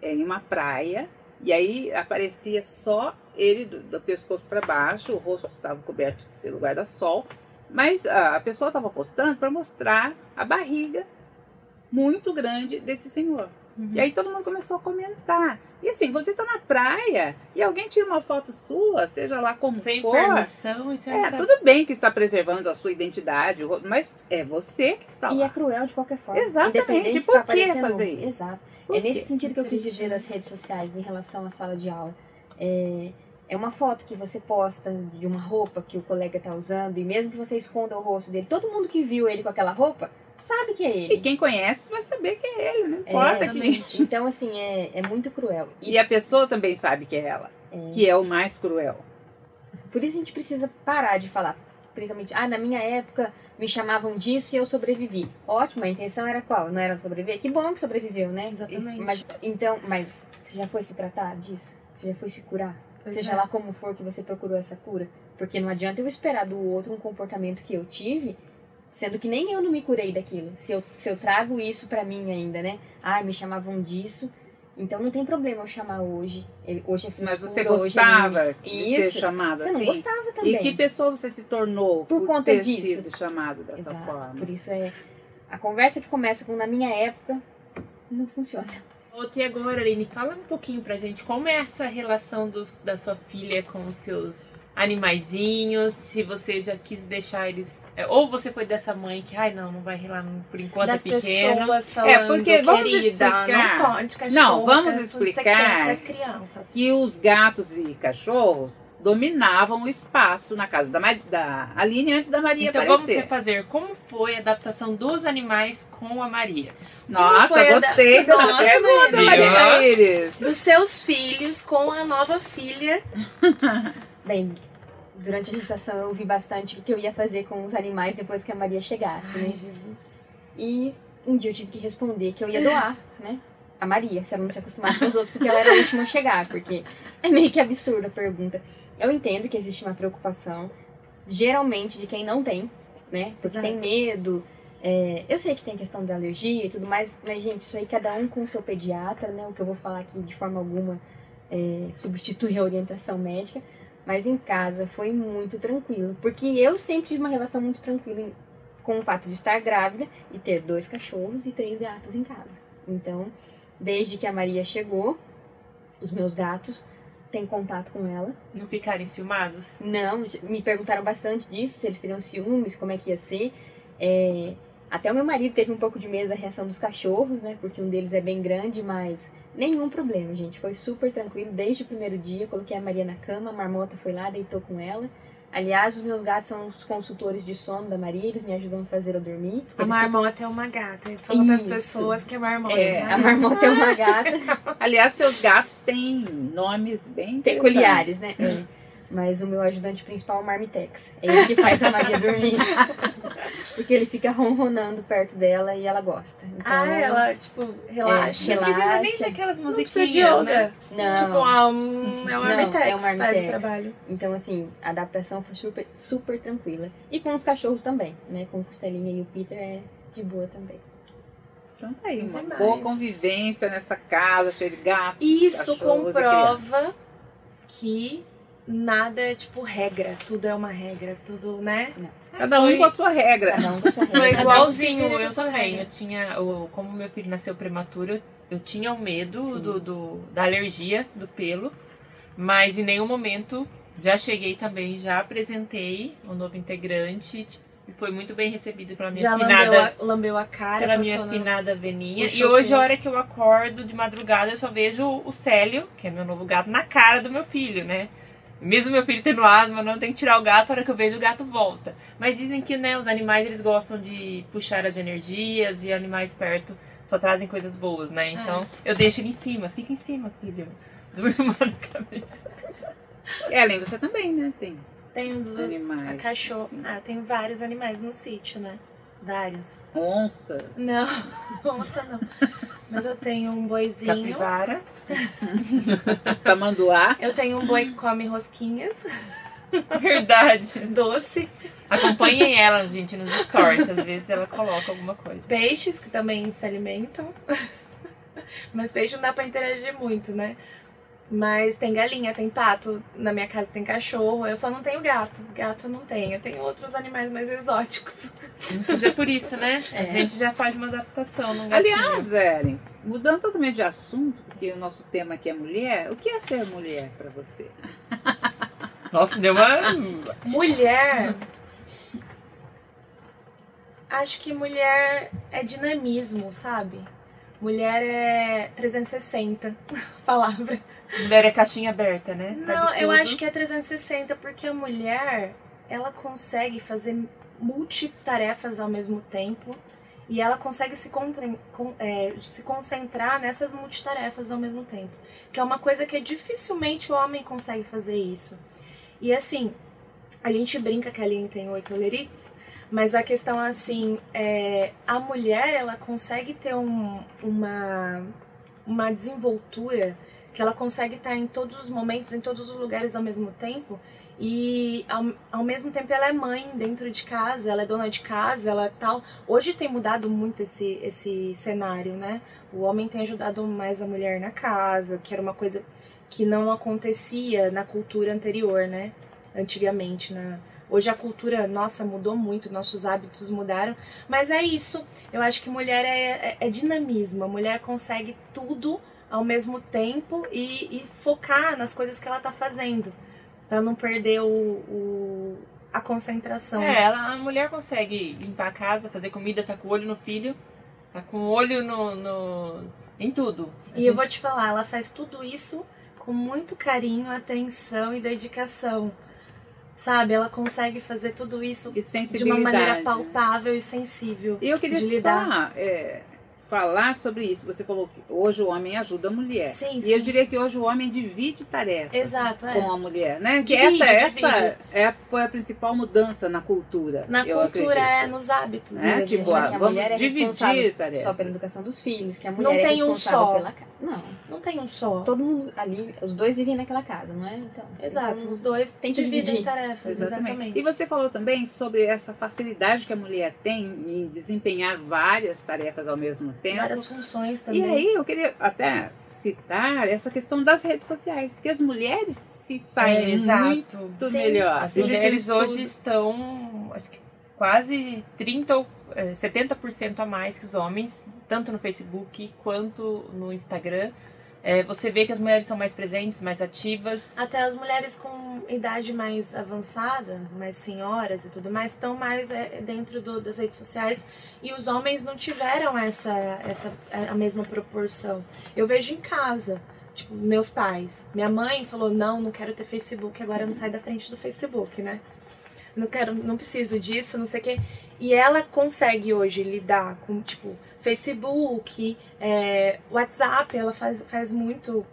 é, em uma praia e aí aparecia só ele do, do pescoço para baixo, o rosto estava coberto pelo guarda-sol, mas a, a pessoa estava postando para mostrar a barriga muito grande desse senhor. E aí todo mundo começou a comentar. E assim, você tá na praia e alguém tira uma foto sua, seja lá como Sem for. permissão sem É, tudo bem que está preservando a sua identidade, mas é você que está E é lá. cruel de qualquer forma. Exatamente, por que fazer isso? Exato. Por É nesse quê? sentido que eu quis dizer das redes sociais em relação à sala de aula. É, é uma foto que você posta de uma roupa que o colega tá usando, e mesmo que você esconda o rosto dele, todo mundo que viu ele com aquela roupa sabe que é ele. E quem conhece vai saber que é ele, não importa que Exatamente. Então, assim, é, é muito cruel. E E a pessoa também sabe que é ela, que é o mais cruel. por isso a gente precisa parar de falar. Principalmente, ah, na minha época me chamavam disso e eu sobrevivi. Ótimo, a intenção era qual? Não era sobreviver? Que bom que sobreviveu, né? Exatamente. Mas, então, mas você já foi se tratar disso? Você já foi se curar? Pois Seja é. lá como for que você procurou essa cura. Porque não adianta eu esperar do outro um comportamento que eu tive, sendo que nem eu não me curei daquilo. Se eu, se eu trago isso pra mim ainda, né? Ah, me chamavam disso. Então não tem problema eu chamar hoje. Ele- Hoje é Mas frescura, você hoje é gostava de Isso. ser chamado Você assim? não gostava também. E que pessoa você se tornou Por conta ter disso. sido chamado dessa Exato. forma? Por isso é. A conversa que começa com na minha época não funciona. E agora, Aline, fala um pouquinho pra gente como é essa relação dos, da sua filha com os seus animaizinhos, se você já quis deixar eles. é, Ou você foi dessa mãe que, ai não, não vai relar por enquanto das é pequeno. pessoas falando, É, porque vamos querida, explicar. não pode, cachorro, Não, vamos explicar quer com as crianças. Que os gatos e cachorros dominavam o espaço na casa da, da Aline antes da Maria Então vamos aparecer. refazer como foi a adaptação dos animais com a Maria. Nossa, a da- gostei *laughs* dessa Nossa, pergunta, Maria. Maria Iris. Dos seus filhos com a nova filha. *laughs* Bem, durante a gestação eu ouvi bastante o que eu ia fazer com os animais depois que a Maria chegasse, né? Ai, Jesus. E um dia eu tive que responder que eu ia doar, né? A Maria, se ela não se acostumasse com os outros, porque ela era a última a chegar, porque é meio que absurda a pergunta. Eu entendo que existe uma preocupação, geralmente de quem não tem, né? Porque Exato. tem medo. é, eu sei que tem questão da alergia e tudo mais, mas, gente, isso aí cada um com o seu pediatra, né? O que eu vou falar aqui de forma alguma é, substitui a orientação médica. Mas em casa foi muito tranquilo. Porque eu sempre tive uma relação muito tranquila com o fato de estar grávida e ter dois cachorros e três gatos em casa. Então, desde que a Maria chegou, os meus gatos têm contato com ela. Não ficarem ciumados? Não, me perguntaram bastante disso, se eles teriam ciúmes, como é que ia ser. É, até o meu marido teve um pouco de medo da reação dos cachorros, né? Porque um deles é bem grande, mas nenhum problema, gente. Foi super tranquilo desde o primeiro dia. Coloquei a Maria na cama, a marmota foi lá, deitou com ela. Aliás, os meus gatos são os consultores de sono da Maria, eles me ajudam a fazer eu dormir. A marmota é uma gata. Falou para as *laughs* pessoas que a marmota ficam- é, uma a marmota é uma gata. Aliás, seus gatos têm nomes bem peculiares, né? interessantes. É. Mas o meu ajudante principal é o Marmitex. É ele que faz a Maria dormir. *laughs* Porque ele fica ronronando perto dela e ela gosta. Então, Ah, ela, tipo, relaxa. É, Não precisa nem Relaxa. daquelas Não precisa de musiquinhas, yoga. né? Não. Tipo, ah, um, é o Não, Armitex, é o faz o Marmitex. trabalho. Então, assim, a adaptação foi super, super tranquila. E com os cachorros também, né? Com o Costelinha e o Peter é de boa também. Então tá aí, uma Demais. boa convivência nessa casa, cheia de gatos. Isso comprova que nada é, tipo, regra. Tudo é uma regra, tudo, né? Cada um Foi- com a sua regra. Cada um com a sua Foi regra. igualzinho, Cada um eu também. regra. Eu tinha, o- como meu filho nasceu prematuro, eu- eu tinha o medo do, do- da alergia do pelo, mas em nenhum momento já cheguei também, já apresentei o novo integrante tipo, e foi muito bem recebido pela minha Já lambeu finada, a, lambeu a cara, pela minha na- finada Veninha. E hoje, a hora que eu acordo de madrugada, eu só vejo o Célio, que é meu novo gato, na cara do meu filho, né? Mesmo meu filho tendo asma, não tem que tirar o gato, a hora que eu vejo o gato volta. Mas dizem que, né, os animais eles gostam de puxar as energias e animais perto só trazem coisas boas, né? Então, eu deixo ele em cima, fica em cima, filho. Durma na cabeça. Ellen, você também, né? Tem Tem um dos animais. a cachorro. Ah, tem vários animais no sítio, né? Vários. Onça. Não, *laughs* onça não. Mas eu tenho um boizinho. Capivara. *laughs* Tamanduá. Eu tenho um boi que come rosquinhas, Verdade. *laughs* doce. Acompanhem ela, gente, nos stories. Às vezes ela coloca alguma coisa. Peixes que também se alimentam. Mas peixe não dá pra interagir muito, né? Mas tem galinha, tem pato, na minha casa tem cachorro, eu só não tenho gato. Gato eu não tenho. Eu tenho outros animais mais exóticos. Não seja por isso, né? A É. gente já faz uma adaptação no gatinho. Aliás, Ellen, mudando totalmente de assunto, porque o nosso tema aqui é mulher, o que é ser mulher pra você? *laughs* Nossa, deu uma. Mulher. Acho que mulher é dinamismo, sabe? Mulher é 360, *laughs* palavra. Mulher é caixinha aberta, né? Não, eu acho que é 360 porque a mulher, ela consegue fazer multitarefas ao mesmo tempo e ela consegue se, é, se concentrar nessas multitarefas ao mesmo tempo. Que é uma coisa que dificilmente o homem consegue fazer isso. E assim, a gente brinca que a Aline tem oito olerites, mas a questão assim, é, a mulher ela consegue ter um- uma, uma desenvoltura que ela consegue estar em todos os momentos, em todos os lugares ao mesmo tempo. E ao, ao mesmo tempo ela é mãe dentro de casa, ela é dona de casa, ela é tal. Hoje tem mudado muito esse, esse cenário, né? O homem tem ajudado mais a mulher na casa, que era uma coisa que não acontecia na cultura anterior, né? Antigamente, na... Hoje a cultura, nossa, mudou muito, nossos hábitos mudaram. Mas é isso. Eu acho que mulher é, é, é dinamismo. A mulher consegue tudo ao mesmo tempo e, e focar nas coisas que ela tá fazendo. Pra não perder o, o- a concentração. É, ela, a mulher consegue limpar a casa, fazer comida, tá com o olho no filho, tá com o olho no, no- em tudo. E eu vou te falar, ela faz tudo isso com muito carinho, atenção e dedicação. Sabe? Ela consegue fazer tudo isso de uma maneira palpável e sensível. E eu queria de só lidar. é, falar sobre isso. Você falou que hoje o homem ajuda a mulher. Sim, e sim. eu diria que hoje o homem divide tarefas Exato, é. com a mulher, né? Que Divide, essa, divide. essa é, foi a principal mudança na cultura. Na eu cultura, acredito. é nos hábitos É, mesmo. tipo, ah, que a vamos mulher é dividir tarefas. só pela educação dos filhos, que a Não mulher é tem um responsável só. pela casa. Não, Não tem um só. todo mundo ali, os dois vivem naquela casa, não é? Então, Exato, então, os dois tem que dividem dividir. tarefas, Exatamente. exatamente. E você falou também sobre essa facilidade que a mulher tem em desempenhar várias tarefas ao mesmo tempo. Várias funções também. E aí eu queria até citar essa questão das redes sociais, que as mulheres se saem É, muito Sim. melhor. As mulheres tudo. hoje estão, acho que quase 30 ou eh, 70% a mais que os homens, tanto no Facebook quanto no Instagram. Eh, você vê que as mulheres são mais presentes, mais ativas. Até as mulheres com idade mais avançada, mais senhoras e tudo mais, estão mais é, dentro do- das redes sociais e os homens não tiveram essa, essa a mesma proporção. Eu vejo em casa, tipo, meus pais. Minha mãe falou: não, não quero ter Facebook, agora não sai da frente do Facebook, né? Não quero, não preciso disso, não sei o quê. E ela consegue hoje lidar com, tipo, Facebook, é, WhatsApp, ela faz, faz muito,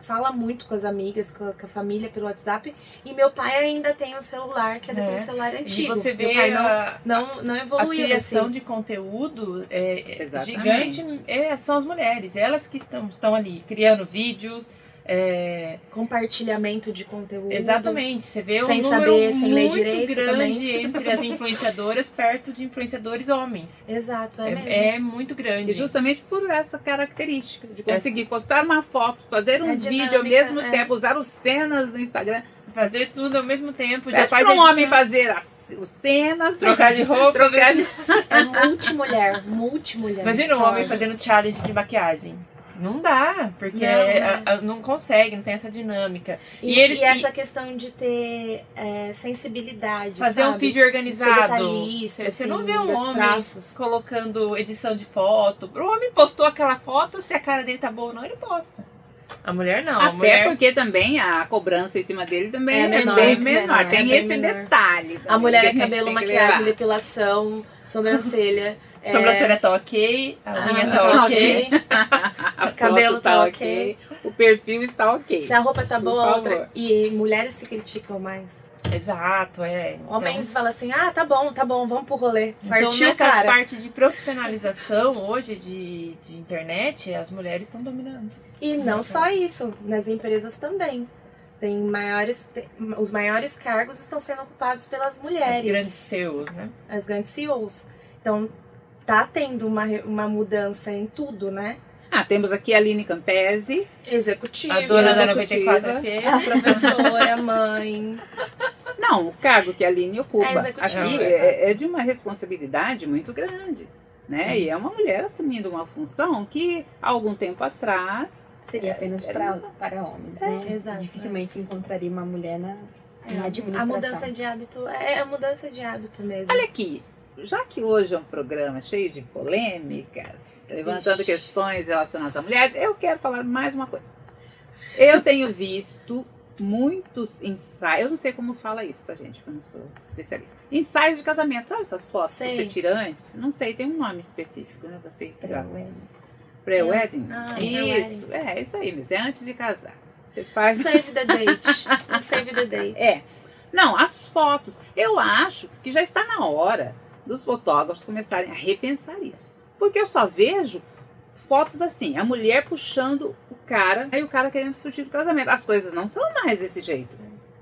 fala muito com as amigas, com a, com a família pelo WhatsApp. E meu pai ainda tem um celular, que é daquele É. celular antigo. E você vê pai não, a, não, não a evoluiu criação assim. de conteúdo é, é gigante é, são as mulheres. Elas que tão, estão ali criando vídeos. É, Compartilhamento de conteúdo. Exatamente, você vê Sem um número saber, sem ler muito direito grande também. entre as influenciadoras perto de influenciadores homens. Exato, é, mesmo. É, é muito grande. E justamente por essa característica de conseguir postar uma foto, fazer um É vídeo ao dinâmica, mesmo é. tempo, usar os cenas no Instagram. Fazer tudo ao mesmo tempo. Já faz um homem fazer as, os cenas, trocar de roupa. trocar de... É multimulher, multimulher. Imagina um homem fazendo challenge de maquiagem. Não dá, porque Não, é- né? a- a- não consegue, não tem essa dinâmica. E, E, eles e essa questão de ter é, sensibilidade, fazer um sabe? feed organizado. Você não assim, vê um homem traços. colocando edição de foto. O homem postou aquela foto, se a cara dele tá boa ou não, ele posta. A mulher não. a Até mulher... porque também a cobrança em cima dele também É é, menor, bem muito menor. menor, Tem é bem esse menor. detalhe. A também mulher é cabelo, maquiagem, depilação, *laughs* sobrancelha. É, Sobrancelha tá ok, a unha ah, tá ok. *laughs* A foto cabelo tá tá ok. O perfil está ok. Se a roupa tá Por boa, favor. outra. E mulheres se criticam mais. Exato, é. Então, Homens falam assim: ah, tá bom, tá bom, vamos pro rolê. então Partiu, nessa cara. parte de profissionalização hoje de, de internet, as mulheres estão dominando. E não só isso, nas empresas também. Tem maiores, tem- os maiores cargos estão sendo ocupados pelas As mulheres. grandes CEOs, né? as grandes CEOs. Então, tá tendo uma, uma mudança em tudo, né? Ah, temos aqui a Aline Campese. Executiva, A dona da executiva. 94 FM. professora, mãe. Não, o cargo que a Aline ocupa É aqui exato. é, é de uma responsabilidade muito grande. Né? E é uma mulher assumindo uma função que há algum tempo atrás Seria apenas pra, para homens, né? exato, Dificilmente encontraria uma mulher na, na A administração. mudança de hábito é a mudança de hábito mesmo. Olha aqui, já que hoje é um programa cheio de polêmicas, levantando Ixi. questões relacionadas à mulher, eu quero falar mais uma coisa. Eu tenho visto muitos ensaios, eu não sei como fala isso, tá, gente? Eu não sou especialista. Ensaios de casamento, sabe essas fotos que Sei. você tira antes? Não sei, tem um nome específico, né? Você. Pré-wedding. Ah, isso, é, isso aí, mas é antes de casar. Você faz. Save the date. Save the date. É. Não, as fotos. Eu acho que já está na hora dos fotógrafos começarem a repensar isso. Porque eu só vejo fotos assim, a mulher puxando o cara, aí o cara querendo fugir do casamento. As coisas não são mais desse jeito.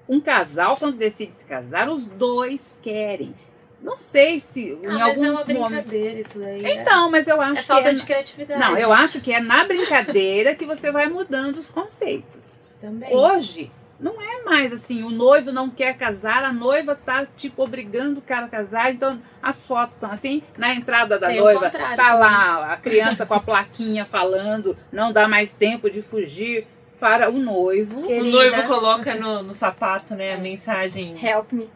Um casal, quando decide se casar, os dois querem. Não sei se Ah, em mas algum é uma brincadeira isso daí. né? Então, mas eu acho é falta que é de criatividade. Não, eu acho que é na brincadeira que você vai mudando os conceitos. Também. Hoje, não é mais assim, o noivo não quer casar, a noiva tá, tipo, obrigando o cara a casar, então as fotos são assim, na entrada da Tem o noiva, contrário tá também. lá a criança com a plaquinha falando, não dá mais tempo de fugir para o noivo. O Querida. noivo coloca no, no sapato, né, a mensagem. Help me.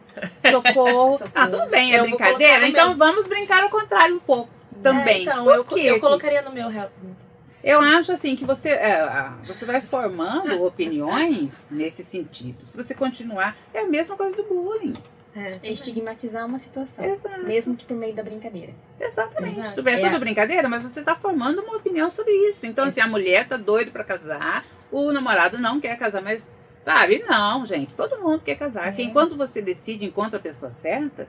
Socorro. *laughs* Ah, tudo bem, é Eu brincadeira, então meu. vamos brincar ao contrário um pouco também. É, então, Por eu, quê eu colocaria no meu help. me. Eu acho assim que você, é, você vai formando opiniões nesse sentido. Se você continuar, é a mesma coisa do bullying. É. É estigmatizar uma situação. Exato. Mesmo que por meio da brincadeira. Exatamente. Exato. Tudo é É. tudo brincadeira, mas você está formando uma opinião sobre isso. Então, se a mulher tá doida para casar, o namorado não quer casar, mas sabe? Não, gente, todo mundo quer casar. É. Porque enquanto você decide, encontra a pessoa certa,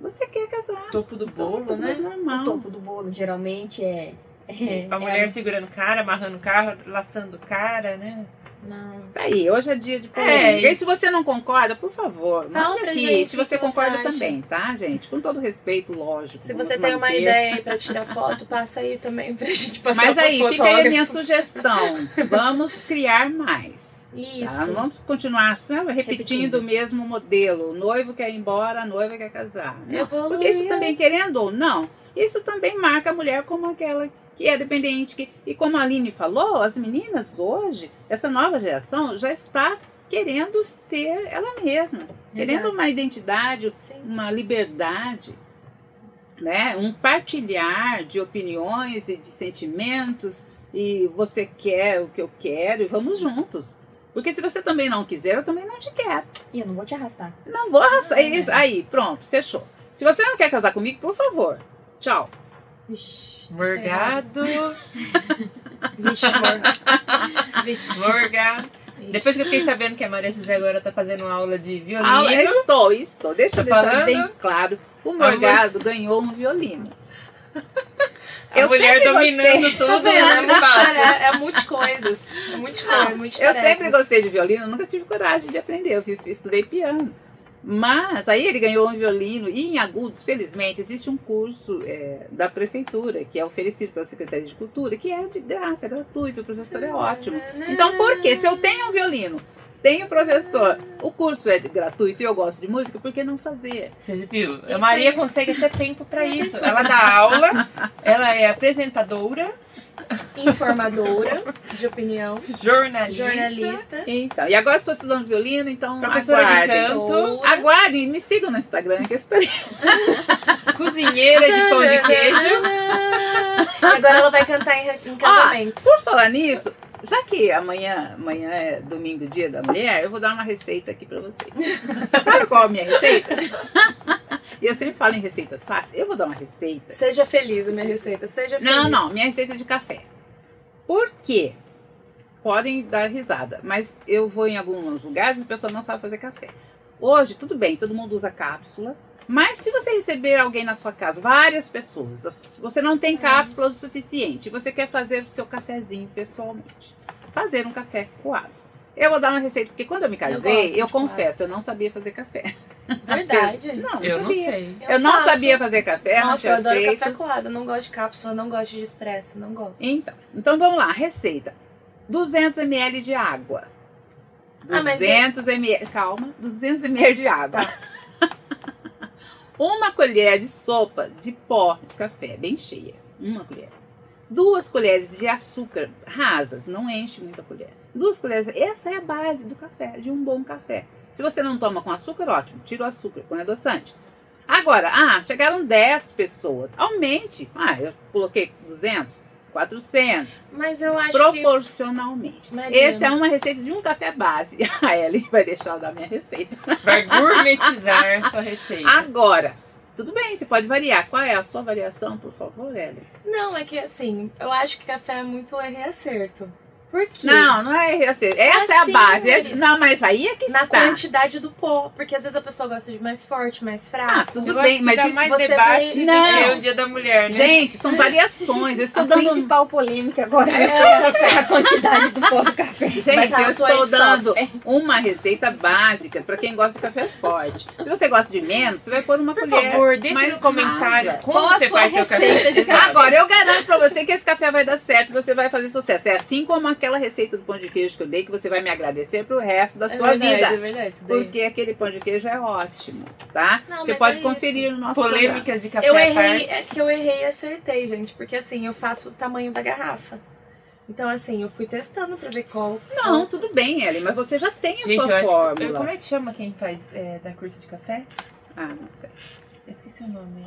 você quer casar. Topo do bolo, Então, né? é normal. O topo do bolo geralmente é. É- A é mulher segurando o cara, amarrando o carro, laçando o cara, né? Não. Tá aí, hoje é dia de polêmica. É, e se você não concorda, por favor, Fala mande pra aqui. gente se você concorda acha. também, tá, gente? Com todo respeito, lógico. Se você tem uma ideia aí pra tirar foto, passa aí também pra gente passar Mas aí, fica aí a minha sugestão. Vamos criar mais. Tá? Isso. Não vamos continuar sabe, repetindo, Repetindo. o mesmo modelo. O noivo quer ir embora, a noiva quer casar. Não. Evoluir. Porque isso também, querendo ou não, isso também marca a mulher como aquela que é dependente. Que, e como a Aline falou, as meninas hoje, essa nova geração, já está querendo ser ela mesma. Querendo Exato. uma identidade, Sim. uma liberdade, né? um partilhar de opiniões e de sentimentos, e você quer o que eu quero, e vamos juntos. Porque se você também não quiser, eu também não te quero. E eu não vou te arrastar. Não vou arrastar. Isso. Aí, pronto, fechou. Se você não quer casar comigo, por favor, tchau. Vixe. Morgado, Vixe, amor. Vixe. morgado. Depois que eu fiquei sabendo que a Maria José agora tá fazendo aula de violino. Ah, estou, estou. Deixa eu Tá deixar falando? bem claro. O Morgado ganhou um violino. a mulher sempre dominando gostei. tudo Tá? É, no espaço. é, é multicoisas. É multicoisas. Eu multitarefas. sempre gostei de violino, nunca tive coragem de aprender. Eu fiz, estudei piano. Mas aí ele ganhou um violino e em agudos, felizmente, existe um curso é, da prefeitura que é oferecido pela Secretaria de Cultura, que é de graça, é gratuito, o professor é ótimo. Então, por quê? Se eu tenho um violino, tenho professor, o curso é gratuito e eu gosto de música, por que não fazer? Você viu? A Maria consegue até tempo pra isso. Ela dá aula, ela é apresentadora, Informadora de opinião. jornalista, Jornalista. Então, e agora estou estudando violino, então professora de aguardem. canto, Aguardem, me sigam no Instagram, que eu estarei *laughs* cozinheira de pão de queijo. Agora ela vai cantar em, em casamentos. Por falar nisso, já que amanhã, amanhã é domingo, dia da mulher, eu vou dar uma receita aqui pra vocês. *laughs* Sabe qual é a minha receita? *laughs* E eu sempre falo em receitas fáceis. Eu vou dar uma receita. Seja feliz a minha receita. Seja feliz. Não, não, minha receita é de café. Por quê? Podem dar risada, mas eu vou em alguns lugares e a pessoa não sabe fazer café. Hoje, tudo bem, todo mundo usa cápsula. Mas se você receber alguém na sua casa, várias pessoas, as- você não tem cápsula o suficiente, você quer fazer o seu cafezinho pessoalmente. Fazer um café coado. Eu vou dar uma receita, porque quando eu me casei, eu, coado. confesso, eu não sabia fazer café. Verdade. Não, não Eu não sabia. sei. Eu, não faço. sabia fazer café, Nossa, eu não tinha adoro feito. café coado. Eu não gosto de cápsula, não gosto de expresso, não gosto. Então, então vamos lá, receita. 200 ml de água. Ah, mas 200 ml, calma, 200 ml de água. Uma colher de sopa de pó de café, bem cheia, uma colher. Duas colheres de açúcar rasas, não enche muito a colher. Duas colheres, essa é a base do café, de um bom café. Se você não toma com açúcar, ótimo, tira o açúcar, põe adoçante. Agora, ah, chegaram 10 pessoas. Aumente. Ah, eu coloquei 200, 400. Mas eu acho que. Proporcionalmente. Marina. Essa é uma receita de um café base. *laughs* A Ellen vai deixar eu dar minha receita. Vai gourmetizar sua receita. Agora, tudo bem, você pode variar. Qual é a sua variação, por favor, Ellen? Não, é que assim, eu acho que café é muito erro e acerto. Por quê? Não, não é essa. Essa é a Assim, base. Essa- não, mas aí é que Na está. quantidade do pó. Porque às vezes a pessoa gosta de mais forte, mais Ah, fraco. tudo Eu bem, acho que mas dá isso mais você debate vai- Não. o Dia da Mulher, né? Gente, são *laughs* variações. Eu estou A dando. principal polêmica agora vai ser a quantidade do pó do café. *laughs* Gente, eu o estou dando Stops. uma receita básica para quem gosta de café forte. Se você gosta de menos, você vai pôr uma Por colher. favor, deixa mais no comentário rasa. como Qual a você faz seu café. Agora, eu garanto pra você que esse café vai dar certo, você vai fazer sucesso. É assim como aquela receita do pão de queijo que eu dei, que você vai me agradecer pro resto da É sua verdade, vida. É verdade, isso. Porque aquele pão de queijo é ótimo, tá? Não, você pode é conferir no nosso programa. Polêmicas de café Eu errei, é que eu errei e acertei, gente. Porque assim, eu faço o tamanho da garrafa. Então, assim, eu fui testando pra ver qual. Não, tudo bem, Ellen, mas você já tem a Gente, eu sua acho que- fórmula. Como é que chama quem faz é, da curso de café? Ah, não sei. Eu esqueci o nome.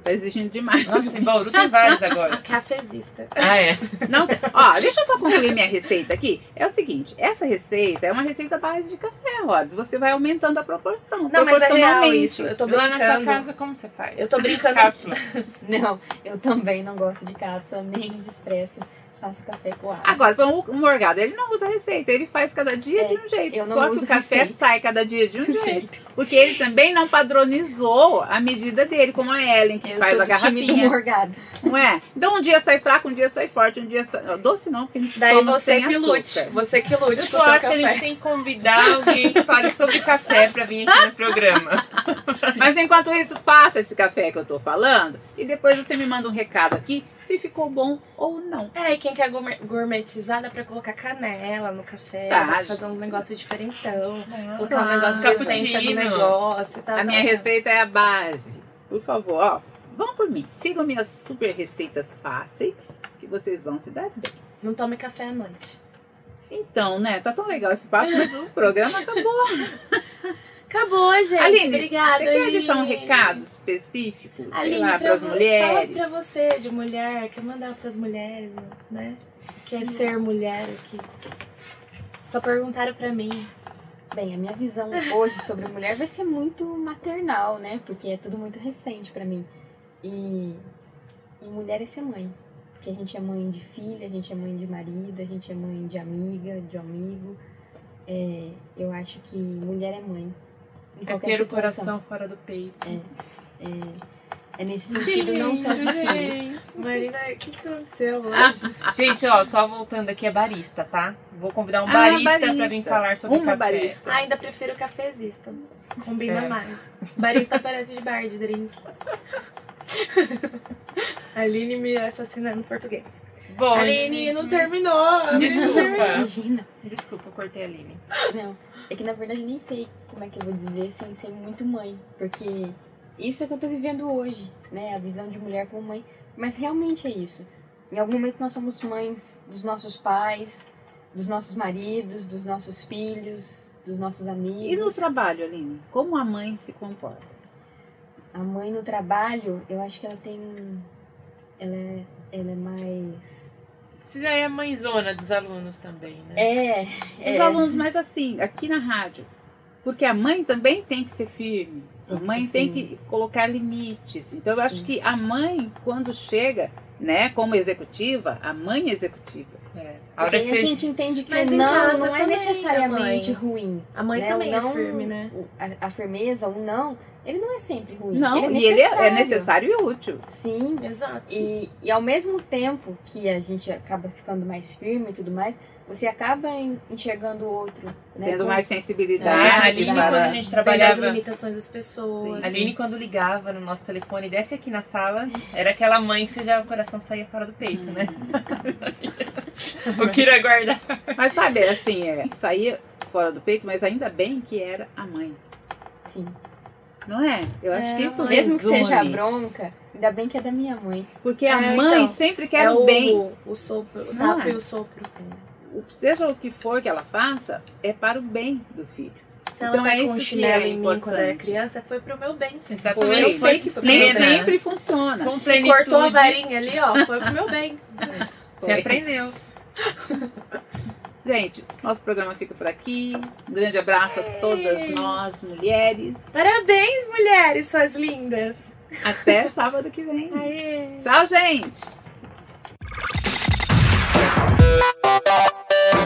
Você tá exigindo demais. Nossa, em Bauru tem vários agora. Cafezista. Ah, é. *laughs* Não. Ó, deixa eu só concluir minha receita aqui. É o seguinte, essa receita é uma receita base de café, Rods. Você vai aumentando a proporção. Não, mas é real isso. Eu tô Lá brincando. na sua casa, como você faz? Eu tô brincando. Cápsula. *laughs* Não, eu também não gosto de cápsula, nem de expresso. Faço café com água. Agora, o o Morgado, ele não usa receita, ele faz cada dia É, de um jeito. eu não Só que uso o café receita. sai cada dia de um jeito. Porque ele também não padronizou a medida dele, como a Ellen, que Eu faz sou a do time do garrafinha. morgado. Não é? Então um dia sai fraco, um dia sai forte, um dia sai. Doce não, porque a gente Daí toma você sem que açúcar. lute. Você que lute Eu com só acho que a gente café. tem que convidar alguém que fale sobre café pra vir aqui no programa. *laughs* Mas enquanto isso, faça esse café que eu tô falando e depois você me manda um recado aqui se ficou bom ou não. É, e quem quer gourmet- gourmetizar dá pra colocar canela no café, Tá. dá pra fazer um negócio diferentão. Colocar claro. um negócio de essência no negócio tal. A minha tal. receita é a base. Por favor, ó, vão por mim. Sigam minhas super receitas fáceis que vocês vão se dar bem. Não tome café à noite. Então, né? Tá tão legal esse papo, mas o programa acabou. *laughs* Acabou, gente. Aline, Obrigada. você quer Aline. deixar um recado específico, sei Aline, lá, pra para as mulheres? Fala pra você, de mulher, quer mandar pras mulheres, né? Quer ser mulher aqui. Só perguntaram pra mim. Bem, a minha visão hoje sobre mulher vai ser muito maternal, né? Porque é tudo muito recente pra mim. E, e mulher é ser mãe. Porque a gente é mãe de filha, a gente é mãe de marido, a gente é mãe de amiga, de amigo. É, eu acho que mulher é mãe. Em É ter o situação. coração fora do peito. É nesse sentido não só de filhos. Marina, o que, que aconteceu Ah, hoje? Gente, ó, só voltando aqui, é barista, tá? Vou convidar um Ah, barista, barista. pra vir falar sobre Uma café. barista. Ah, ainda prefiro cafezista. Combina É. mais. Barista parece de bar de drink. Aline me assassinando em português. Bom, Aline, gente, não terminou. não Desculpa. terminou. Imagina. Desculpa, eu cortei a Aline. Não, é que na verdade nem sei como é que eu vou dizer sem ser muito mãe, porque isso é que eu tô vivendo hoje, né? A visão de mulher como mãe. Mas realmente é isso. Em algum momento nós somos mães dos nossos pais, dos nossos maridos, dos nossos filhos, dos nossos E no amigos. trabalho, Aline? Como a mãe se comporta? A mãe no trabalho, eu acho que ela tem. Ela é, ela é mais. Você já é a mãezona dos alunos também, né? É. Os é, alunos, mas assim, aqui na rádio. Porque a mãe também tem que ser firme. Tem a mãe tem firme. que colocar limites. Então eu acho Sim. que a mãe, quando chega, né, como executiva, a mãe executiva. É. A hora que aí a gente entende que Mas não casa não é necessariamente ruim. A mãe né? também é não- firme, né? A, a firmeza, o não, ele não é sempre ruim. Não, ele é e ele é- é necessário. e útil. Sim. Exato. E, e ao mesmo tempo que a gente acaba ficando mais firme e tudo mais, você acaba en- enxergando o outro. Né? Tendo mais sensibilidade. a Aline, para- quando a gente Vendo as trabalhava... limitações das pessoas. A Aline, quando ligava no nosso telefone, desce aqui na sala, era aquela mãe que você já o coração saía fora do peito, né? *laughs* o Kira guarda. Mas sabe, assim, é, saía fora do peito, mas ainda bem que era a mãe. Sim. Não é? Eu acho É, que isso Mesmo que seja a bronca, ainda bem que é da minha mãe. Porque a É, mãe então, sempre quer é o o, bem. o sopro, o é? tapa e o sopro. O- Seja o que for que ela faça, é para o bem do filho. Se ela Então tá é com isso um que chinelo é em mim quando era criança, foi pro meu bem. Exatamente. Eu sei que foi pro Nem meu bem. sempre funciona. Com Se cortou a varinha ali, ó, foi pro meu bem. *laughs* Você Foi. aprendeu. *laughs* Gente, nosso programa fica por aqui. Um grande abraço a todas nós, mulheres. Parabéns, mulheres, suas lindas. Até *laughs* sábado que vem. Aê. Tchau, gente.